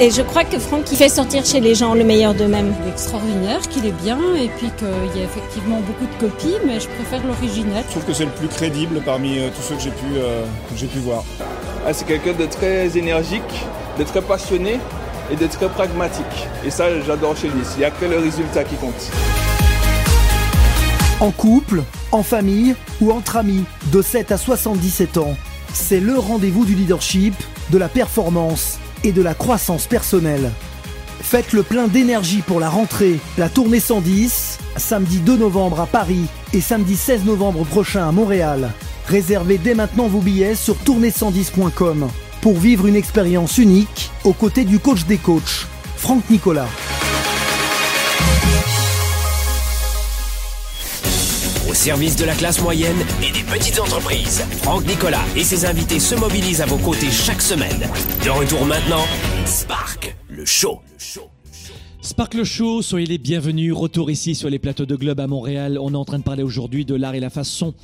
Speaker 10: Et je crois que Franck, il fait sortir chez les gens le meilleur d'eux-mêmes.
Speaker 16: Il est extraordinaire, qu'il est bien, et puis qu'il y a effectivement beaucoup de copies, mais je préfère l'original.
Speaker 9: Je trouve que c'est le plus crédible parmi euh, tous ceux que j'ai pu, euh, que j'ai pu voir.
Speaker 17: Ah, c'est quelqu'un de très énergique, de très passionné et de très pragmatique. Et ça, j'adore chez lui. Il n'y a que le résultat qui compte.
Speaker 7: En couple, en famille ou entre amis, de 7 à 77 ans, c'est le rendez-vous du leadership, de la performance et de la croissance personnelle. Faites le plein d'énergie pour la rentrée, la tournée 110, samedi 2 novembre à Paris et samedi 16 novembre prochain à Montréal. Réservez dès maintenant vos billets sur tournée110.com pour vivre une expérience unique aux côtés du coach des coachs, Franck Nicolas.
Speaker 2: Service de la classe moyenne et des petites entreprises, Franck Nicolas et ses invités se mobilisent à vos côtés chaque semaine. De retour maintenant, Spark, le show.
Speaker 3: Sparkle Show, soyez les bienvenus. Retour ici sur les plateaux de Globe à Montréal. On est en train de parler aujourd'hui de l'art et la façon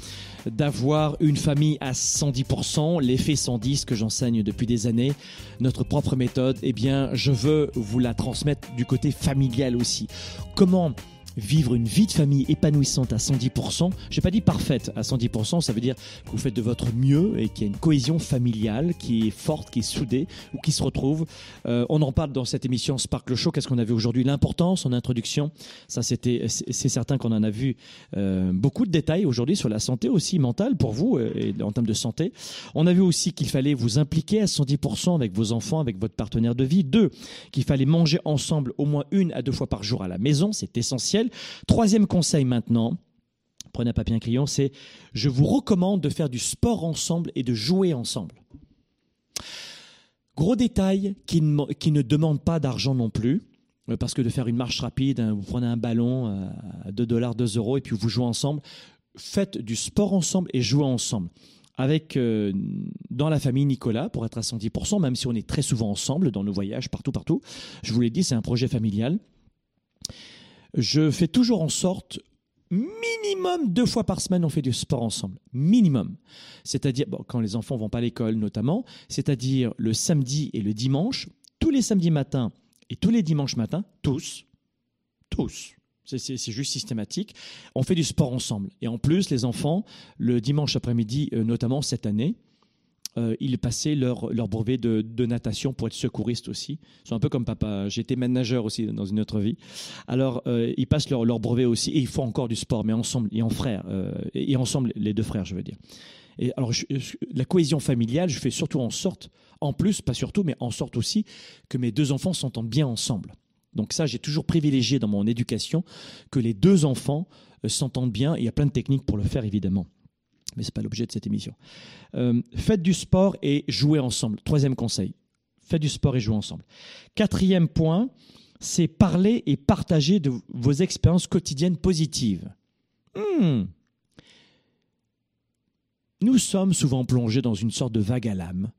Speaker 3: d'avoir une famille à 110%, l'effet 110 que j'enseigne depuis des années, notre propre méthode, eh bien, je veux vous la transmettre du côté familial aussi. Comment vivre une vie de famille épanouissante à 110%. J'ai pas dit parfaite à 110%, ça veut dire que vous faites de votre mieux et qu'il y a une cohésion familiale qui est forte, qui est soudée ou qui se retrouve. Euh, on en parle dans cette émission Sparkle Show. Qu'est-ce qu'on a vu aujourd'hui? L'importance en introduction. Ça, c'était, c'est certain qu'on en a vu euh, beaucoup de détails aujourd'hui sur la santé aussi mentale pour vous euh, et en termes de santé. On a vu aussi qu'il fallait vous impliquer à 110% avec vos enfants, avec votre partenaire de vie. Deux, qu'il fallait manger ensemble au moins une à deux fois par jour à la maison. C'est essentiel. Troisième conseil maintenant, prenez un papier un crayon, c'est je vous recommande de faire du sport ensemble et de jouer ensemble. Gros détail qui ne, qui ne demande pas d'argent non plus. euh, Parce que de faire une marche rapide, hein, vous prenez un ballon euh, à 2 dollars, 2 euros, et puis vous jouez ensemble. Faites du sport ensemble et jouez ensemble. Avec euh, dans la famille Nicolas, pour être à 110%, même si on est très souvent ensemble dans nos voyages, partout, partout. Je vous l'ai dit, c'est un projet familial je fais toujours en sorte, minimum deux fois par semaine, on fait du sport ensemble. Minimum. C'est-à-dire, quand les enfants vont pas à l'école notamment, c'est-à-dire le samedi et le dimanche, tous les samedis matins et tous les dimanches matins, tous, tous. C'est juste systématique. On fait du sport ensemble. Et en plus, les enfants, le dimanche après-midi, euh, notamment cette année, euh, ils passaient leur, leur brevet de, de natation pour être secouristes aussi. Ils sont un peu comme papa. J'étais manager aussi dans une autre vie. Alors, euh, ils passent leur, leur brevet aussi et ils font encore du sport, mais ensemble et en frères. euh, et, ensemble, les deux frères, je veux dire. Et alors, la cohésion familiale, je fais surtout en sorte, en plus, pas surtout, mais en sorte aussi, que mes deux enfants s'entendent bien ensemble. Donc ça, j'ai toujours privilégié dans mon éducation que les deux enfants euh, s'entendent bien. Il y a plein de techniques pour le faire, évidemment. Mais ce n'est pas l'objet de cette émission. Euh, faites du sport et jouez ensemble. Troisième conseil. Faites du sport et jouez ensemble. Quatrième point, c'est parler et partager de vos expériences quotidiennes positives. Hmm. Nous sommes souvent plongés dans une sorte de vague à l'âme.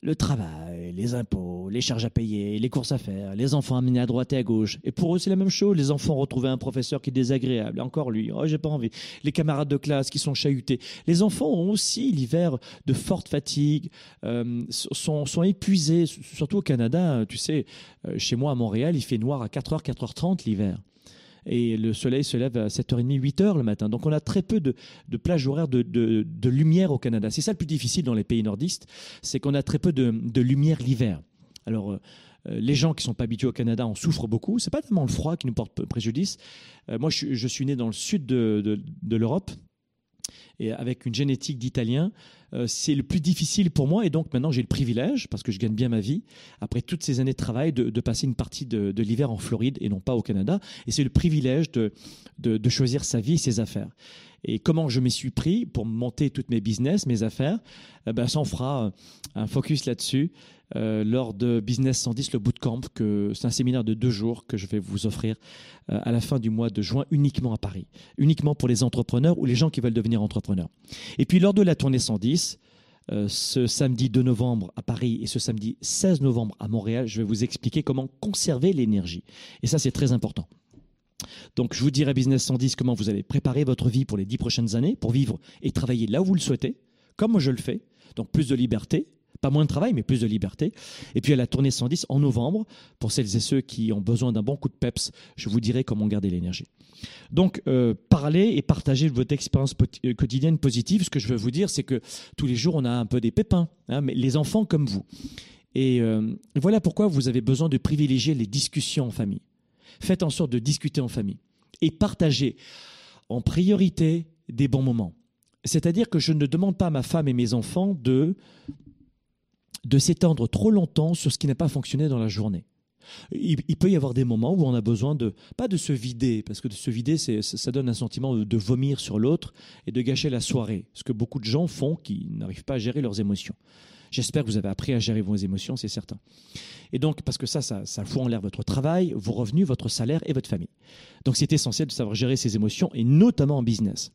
Speaker 3: Le travail, les impôts, les charges à payer, les courses à faire, les enfants amenés à droite et à gauche. Et pour eux, c'est la même chose. Les enfants retrouver un professeur qui est désagréable. Encore lui. Oh, j'ai pas envie. Les camarades de classe qui sont chahutés. Les enfants ont aussi l'hiver de forte fatigue, euh, sont, sont épuisés. Surtout au Canada, tu sais, euh, chez moi à Montréal, il fait noir à 4h, 4h30 l'hiver. Et le soleil se lève à 7h30, 8h le matin. Donc on a très peu de, de plages horaires de, de, lumière au Canada. C'est ça le plus difficile dans les pays nordistes, c'est qu'on a très peu de, de lumière l'hiver. Alors euh, les gens qui sont pas habitués au Canada en souffrent beaucoup. C'est pas tellement le froid qui nous porte préjudice. Euh, moi, je, je, suis né dans le sud de l'Europe et avec une génétique d'italien, euh, c'est le plus difficile pour moi. Et donc maintenant, j'ai le privilège, parce que je gagne bien ma vie, après toutes ces années de travail, de, passer une partie de, l'hiver en Floride et non pas au Canada. Et c'est le privilège de, de, choisir sa vie et ses affaires. Et comment je m'y suis pris pour monter toutes mes business, mes affaires, eh ben, ça on fera un focus là-dessus. Euh, lors de Business 110, le bootcamp, que c'est un séminaire de deux jours que je vais vous offrir euh, à la fin du mois de juin, uniquement à Paris, uniquement pour les entrepreneurs ou les gens qui veulent devenir entrepreneurs. Et puis lors de la tournée 110, euh, ce samedi 2 novembre à Paris et ce samedi 16 novembre à Montréal, je vais vous expliquer comment conserver l'énergie. Et ça, c'est très important. Donc, je vous dirai Business 110 comment vous allez préparer votre vie pour les dix prochaines années, pour vivre et travailler là où vous le souhaitez, comme je le fais. Donc, plus de liberté, pas moins de travail, mais plus de liberté. Et puis à la tournée 110 en novembre, pour celles et ceux qui ont besoin d'un bon coup de peps, je vous dirai comment garder l'énergie. Donc, euh, parlez et partagez votre expérience euh, quotidienne positive. Ce que je veux vous dire, c'est que tous les jours, on a un peu des pépins, hein, mais les enfants comme vous. Et euh, voilà pourquoi vous avez besoin de privilégier les discussions en famille. Faites en sorte de discuter en famille et partagez en priorité des bons moments. C'est-à-dire que je ne demande pas à ma femme et mes enfants de de s'étendre trop longtemps sur ce qui n'a pas fonctionné dans la journée. Il, peut y avoir des moments où on a besoin de, pas de se vider, parce que de se vider, ça donne un sentiment de, vomir sur l'autre et de gâcher la soirée, ce que beaucoup de gens font qui n'arrivent pas à gérer leurs émotions. J'espère que vous avez appris à gérer vos émotions, c'est certain. Et donc, parce que ça, ça, ça fout en l'air votre travail, vos revenus, votre salaire et votre famille. Donc, c'est essentiel de savoir gérer ses émotions, et notamment en business.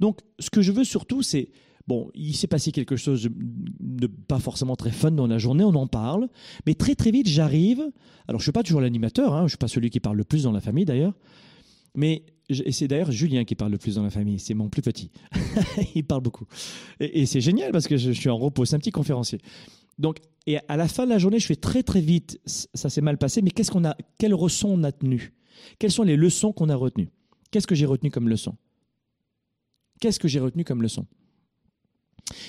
Speaker 3: Donc, ce que je veux surtout, c'est Bon, il s'est passé quelque chose de pas forcément très fun dans la journée, on en parle, mais très très vite j'arrive. Alors je suis pas toujours l'animateur, hein, je suis pas celui qui parle le plus dans la famille d'ailleurs, mais c'est d'ailleurs Julien qui parle le plus dans la famille, c'est mon plus petit. [laughs] il parle beaucoup. Et, c'est génial parce que je, suis en repos, c'est un petit conférencier. Donc, et à la fin de la journée, je fais très très vite, ça s'est mal passé, mais qu'est-ce qu'on a, quelle leçon on a tenu Quelles sont les leçons qu'on a retenues? Qu'est-ce que j'ai retenu comme leçon? Qu'est-ce que j'ai retenu comme leçon?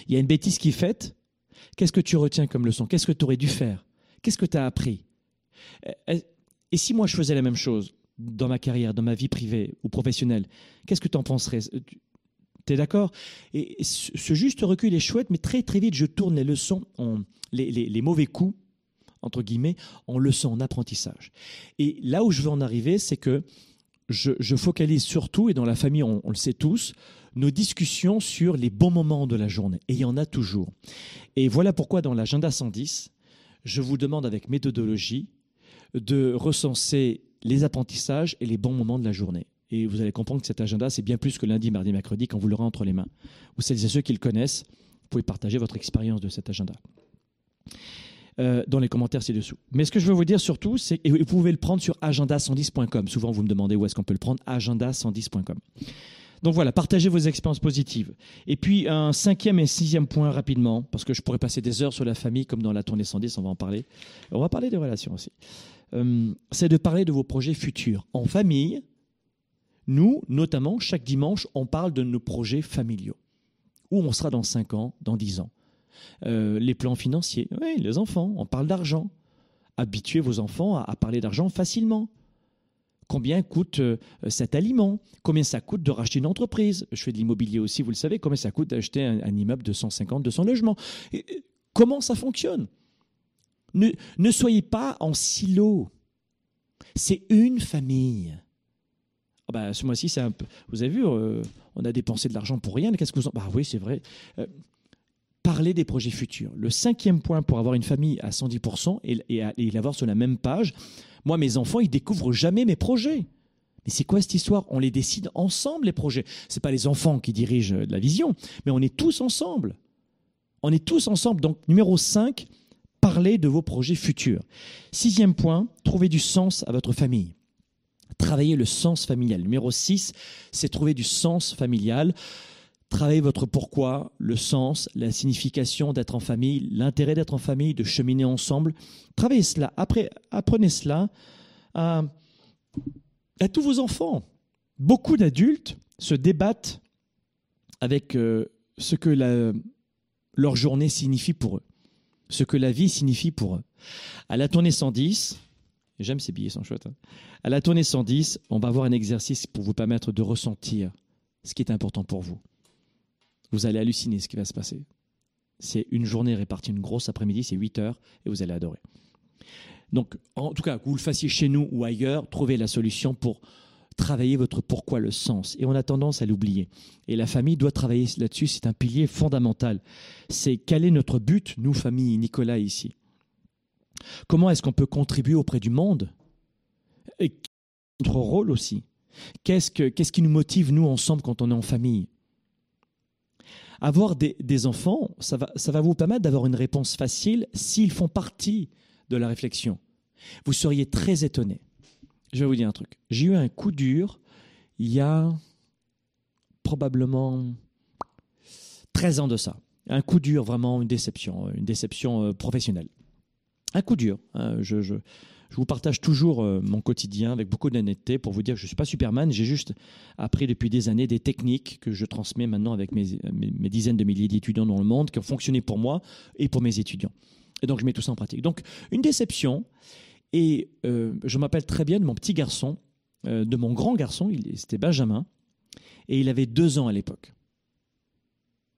Speaker 3: Il y a une bêtise qui est faite. Qu'est-ce que tu retiens comme leçon? Qu'est-ce que tu aurais dû faire? Qu'est-ce que tu as appris? Et si moi je faisais la même chose dans ma carrière, dans ma vie privée ou professionnelle, qu'est-ce que tu en penserais Tu es d'accord? Et ce juste recul est chouette, mais très très vite je tourne les leçons, en, les, mauvais coups, entre guillemets, en leçons, en apprentissage. Et là où je veux en arriver, c'est que je, focalise surtout, et dans la famille on le sait tous, nos discussions sur les bons moments de la journée. Et il y en a toujours. Et voilà pourquoi dans l'agenda 110, je vous demande avec méthodologie de recenser les apprentissages et les bons moments de la journée. Et vous allez comprendre que cet agenda, c'est bien plus que lundi, mardi, mercredi quand vous l'aurez entre les mains. Ou celles et ceux qui le connaissent, vous pouvez partager votre expérience de cet agenda. Euh, dans les commentaires ci-dessous. Mais ce que je veux vous dire surtout, c'est que vous pouvez le prendre sur agenda110.com. Souvent, vous me demandez où est-ce qu'on peut le prendre. Agenda110.com. Donc voilà, partagez vos expériences positives. Et puis un cinquième et sixième point rapidement, parce que je pourrais passer des heures sur la famille, comme dans la tournée 110, on va en parler. On va parler des relations aussi. Euh, c'est de parler de vos projets futurs. En famille, nous, notamment, chaque dimanche, on parle de nos projets familiaux. Où on sera dans 5 ans, dans 10 ans. Euh, les plans financiers, oui, les enfants, on parle d'argent. Habituez vos enfants à parler d'argent facilement. Combien coûte euh, cet aliment? Combien ça coûte de racheter une entreprise? Je fais de l'immobilier aussi, vous le savez. Combien ça coûte d'acheter un, immeuble de 150, 200 logements? Comment ça fonctionne? Ne, soyez pas en silo. C'est une famille. Ah bah, ce mois-ci. Vous avez vu, euh, on a dépensé de l'argent pour rien. Qu'est-ce que vous en. Bah oui, c'est vrai. Euh, parler des projets futurs. Le cinquième point pour avoir une famille à 110% et, et, et l'avoir sur la même page, moi, mes enfants, ils découvrent jamais mes projets. Mais c'est quoi cette histoire? On les décide ensemble, les projets. Ce pas les enfants qui dirigent la vision, mais on est tous ensemble. On est tous ensemble. Donc, numéro 5, parlez de vos projets futurs. Sixième point, trouvez du sens à votre famille. Travaillez le sens familial. Numéro 6, c'est trouver du sens familial. Travaillez votre pourquoi, le sens, la signification d'être en famille, l'intérêt d'être en famille, de cheminer ensemble. Travaillez cela. Après, apprenez cela à, tous vos enfants. Beaucoup d'adultes se débattent avec euh, ce que leur journée signifie pour eux, ce que la vie signifie pour eux. À la tournée 110, j'aime ces billets, sont chouettes. hein. À la tournée 110, on va avoir un exercice pour vous permettre de ressentir ce qui est important pour vous. Vous allez halluciner ce qui va se passer. C'est une journée répartie, une grosse après-midi, c'est 8 heures, et vous allez adorer. Donc, en tout cas, que vous le fassiez chez nous ou ailleurs, trouvez la solution pour travailler votre pourquoi, le sens. Et on a tendance à l'oublier. Et la famille doit travailler là-dessus, c'est un pilier fondamental. C'est quel est notre but, nous, famille Nicolas, ici? Comment est-ce qu'on peut contribuer auprès du monde? Et notre rôle aussi? Qu'est-ce que- qu'est-ce qui nous motive, nous, ensemble, quand on est en famille? Avoir des, enfants, ça va, ça va vous permettre d'avoir une réponse facile s'ils font partie de la réflexion. Vous seriez très étonné. Je vais vous dire un truc. J'ai eu un coup dur il y a probablement 13 ans de ça. Un coup dur, vraiment une déception, une déception euh, professionnelle. Un coup dur. hein. je- je vous partage toujours euh, mon quotidien avec beaucoup d'honnêteté pour vous dire que je ne suis pas Superman, j'ai juste appris depuis des années des techniques que je transmets maintenant avec mes, dizaines de milliers d'étudiants dans le monde qui ont fonctionné pour moi et pour mes étudiants. Et donc je mets tout ça en pratique. Donc une déception, et euh, je m'appelle très bien de mon petit garçon, euh, de mon grand garçon, c'était Benjamin, et il avait deux ans à l'époque.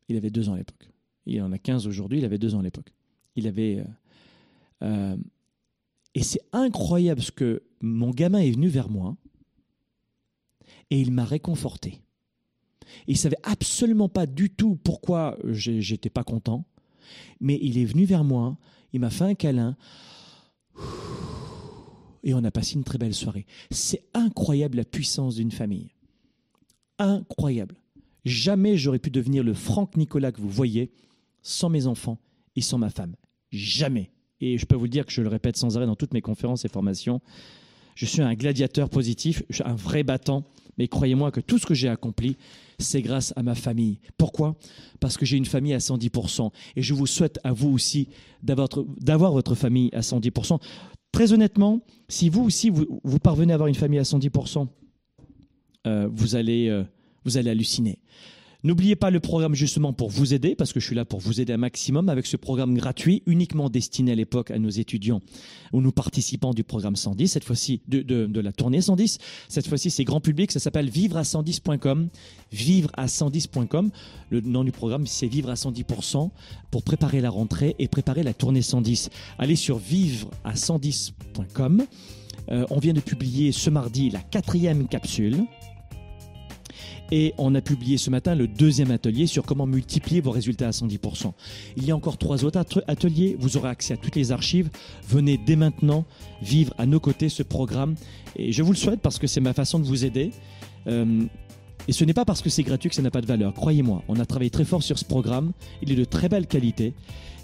Speaker 3: Il avait deux ans à l'époque. Il en a 15 aujourd'hui, il avait deux ans à l'époque. Il avait... et c'est incroyable ce que mon gamin est venu vers moi et il m'a réconforté. Il savait absolument pas du tout pourquoi j'étais pas content, mais il est venu vers moi, il m'a fait un câlin et on a passé une très belle soirée. C'est incroyable la puissance d'une famille. Incroyable. Jamais j'aurais pu devenir le Franck Nicolas que vous voyez sans mes enfants et sans ma femme. Jamais. Et je peux vous le dire que je le répète sans arrêt dans toutes mes conférences et formations. Je suis un gladiateur positif, un vrai battant, mais croyez-moi que tout ce que j'ai accompli, c'est grâce à ma famille. Pourquoi? Parce que j'ai une famille à 110%. Et je vous souhaite à vous aussi d'avoir votre famille à 110%. Très honnêtement, si vous aussi, vous, vous parvenez à avoir une famille à 110%, euh, vous, allez, euh, vous allez halluciner. N'oubliez pas le programme justement pour vous aider, parce que je suis là pour vous aider un maximum avec ce programme gratuit, uniquement destiné à l'époque à nos étudiants ou nous participants du programme 110, cette fois-ci de la tournée 110. Cette fois-ci, c'est grand public, ça s'appelle vivre à 110.com. Vivre à 110.com. Le nom du programme, c'est vivre à 110% pour préparer la rentrée et préparer la tournée 110. Allez sur vivre à 110.com. Euh, on vient de publier ce mardi la quatrième capsule. Et on a publié ce matin le deuxième atelier sur comment multiplier vos résultats à 110%. Il y a encore trois autres ateliers. Vous aurez accès à toutes les archives. Venez dès maintenant vivre à nos côtés ce programme. Et je vous le souhaite parce que c'est ma façon de vous aider. Euh, et ce n'est pas parce que c'est gratuit que ça n'a pas de valeur. Croyez-moi, on a travaillé très fort sur ce programme. Il est de très belle qualité.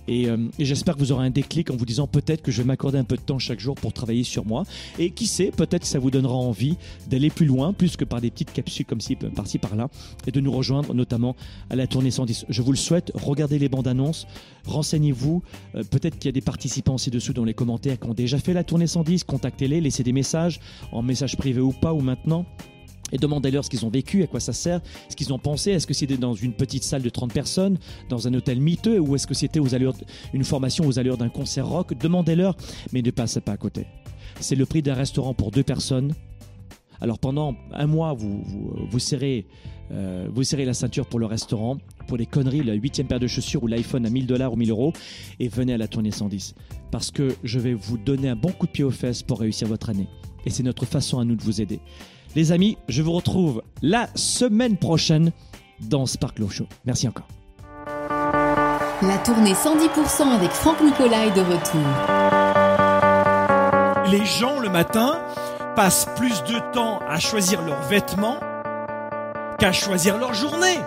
Speaker 3: Et, euh, et j'espère que vous aurez un déclic en vous disant peut-être que je vais m'accorder un peu de temps chaque jour pour travailler sur moi. Et qui sait, peut-être que ça vous donnera envie d'aller plus loin, plus que par des petites capsules comme ci, par-ci, par-là, et de nous rejoindre notamment à la tournée 110. Je vous le souhaite, regardez les bandes annonces, renseignez-vous. Euh, peut-être qu'il y a des participants ci-dessous dans les commentaires qui ont déjà fait la tournée 110. Contactez-les, laissez des messages, en message privé ou pas, ou maintenant et demandez-leur ce qu'ils ont vécu, à quoi ça sert, ce qu'ils ont pensé. Est-ce que c'était dans une petite salle de 30 personnes, dans un hôtel miteux, ou est-ce que c'était aux allures, une formation aux allures d'un concert rock? Demandez-leur, mais ne passez pas à côté. C'est le prix d'un restaurant pour deux personnes. Alors pendant un mois, vous, vous, vous serrez, euh, vous la ceinture pour le restaurant, pour les conneries, la huitième paire de chaussures ou l'iPhone à 1000 dollars ou 1000 euros, et venez à la tournée 110. Parce que je vais vous donner un bon coup de pied aux fesses pour réussir votre année. Et c'est notre façon à nous de vous aider. Les amis, je vous retrouve la semaine prochaine dans Sparkle Show. Merci encore.
Speaker 18: La tournée 110% avec Franck Nicolas est de retour.
Speaker 19: Les gens le matin passent plus de temps à choisir leurs vêtements qu'à choisir leur journée.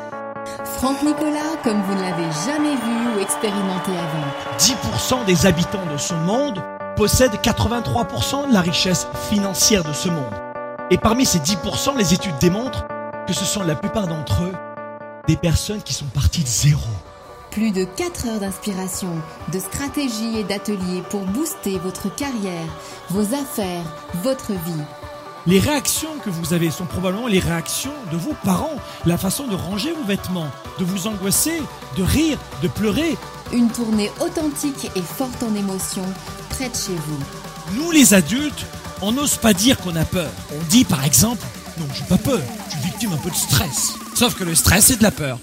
Speaker 18: Franck Nicolas, comme vous ne l'avez jamais vu ou expérimenté avant.
Speaker 19: 10% des habitants de ce monde possèdent 83% de la richesse financière de ce monde. Et parmi ces 10%, les études démontrent que ce sont la plupart d'entre eux des personnes qui sont parties de zéro.
Speaker 18: Plus de 4 heures d'inspiration, de stratégie et d'ateliers pour booster votre carrière, vos affaires, votre vie.
Speaker 3: Les réactions que vous avez sont probablement les réactions de vos parents, la façon de ranger vos vêtements, de vous angoisser, de rire, de pleurer.
Speaker 18: Une tournée authentique et forte en émotions, près de chez vous.
Speaker 3: Nous les adultes, on n'ose pas dire qu'on a peur. On dit par exemple, non, j'ai pas peur, je suis victime un peu de stress. Sauf que le stress, c'est de la peur.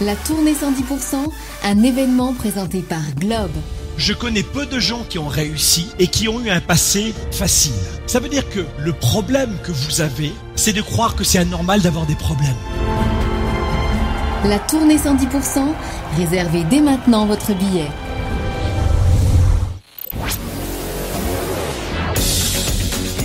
Speaker 18: La tournée 110%, un événement présenté par Globe.
Speaker 3: Je connais peu de gens qui ont réussi et qui ont eu un passé facile. Ça veut dire que le problème que vous avez, c'est de croire que c'est anormal d'avoir des problèmes.
Speaker 18: La tournée 110%, réservez dès maintenant votre billet.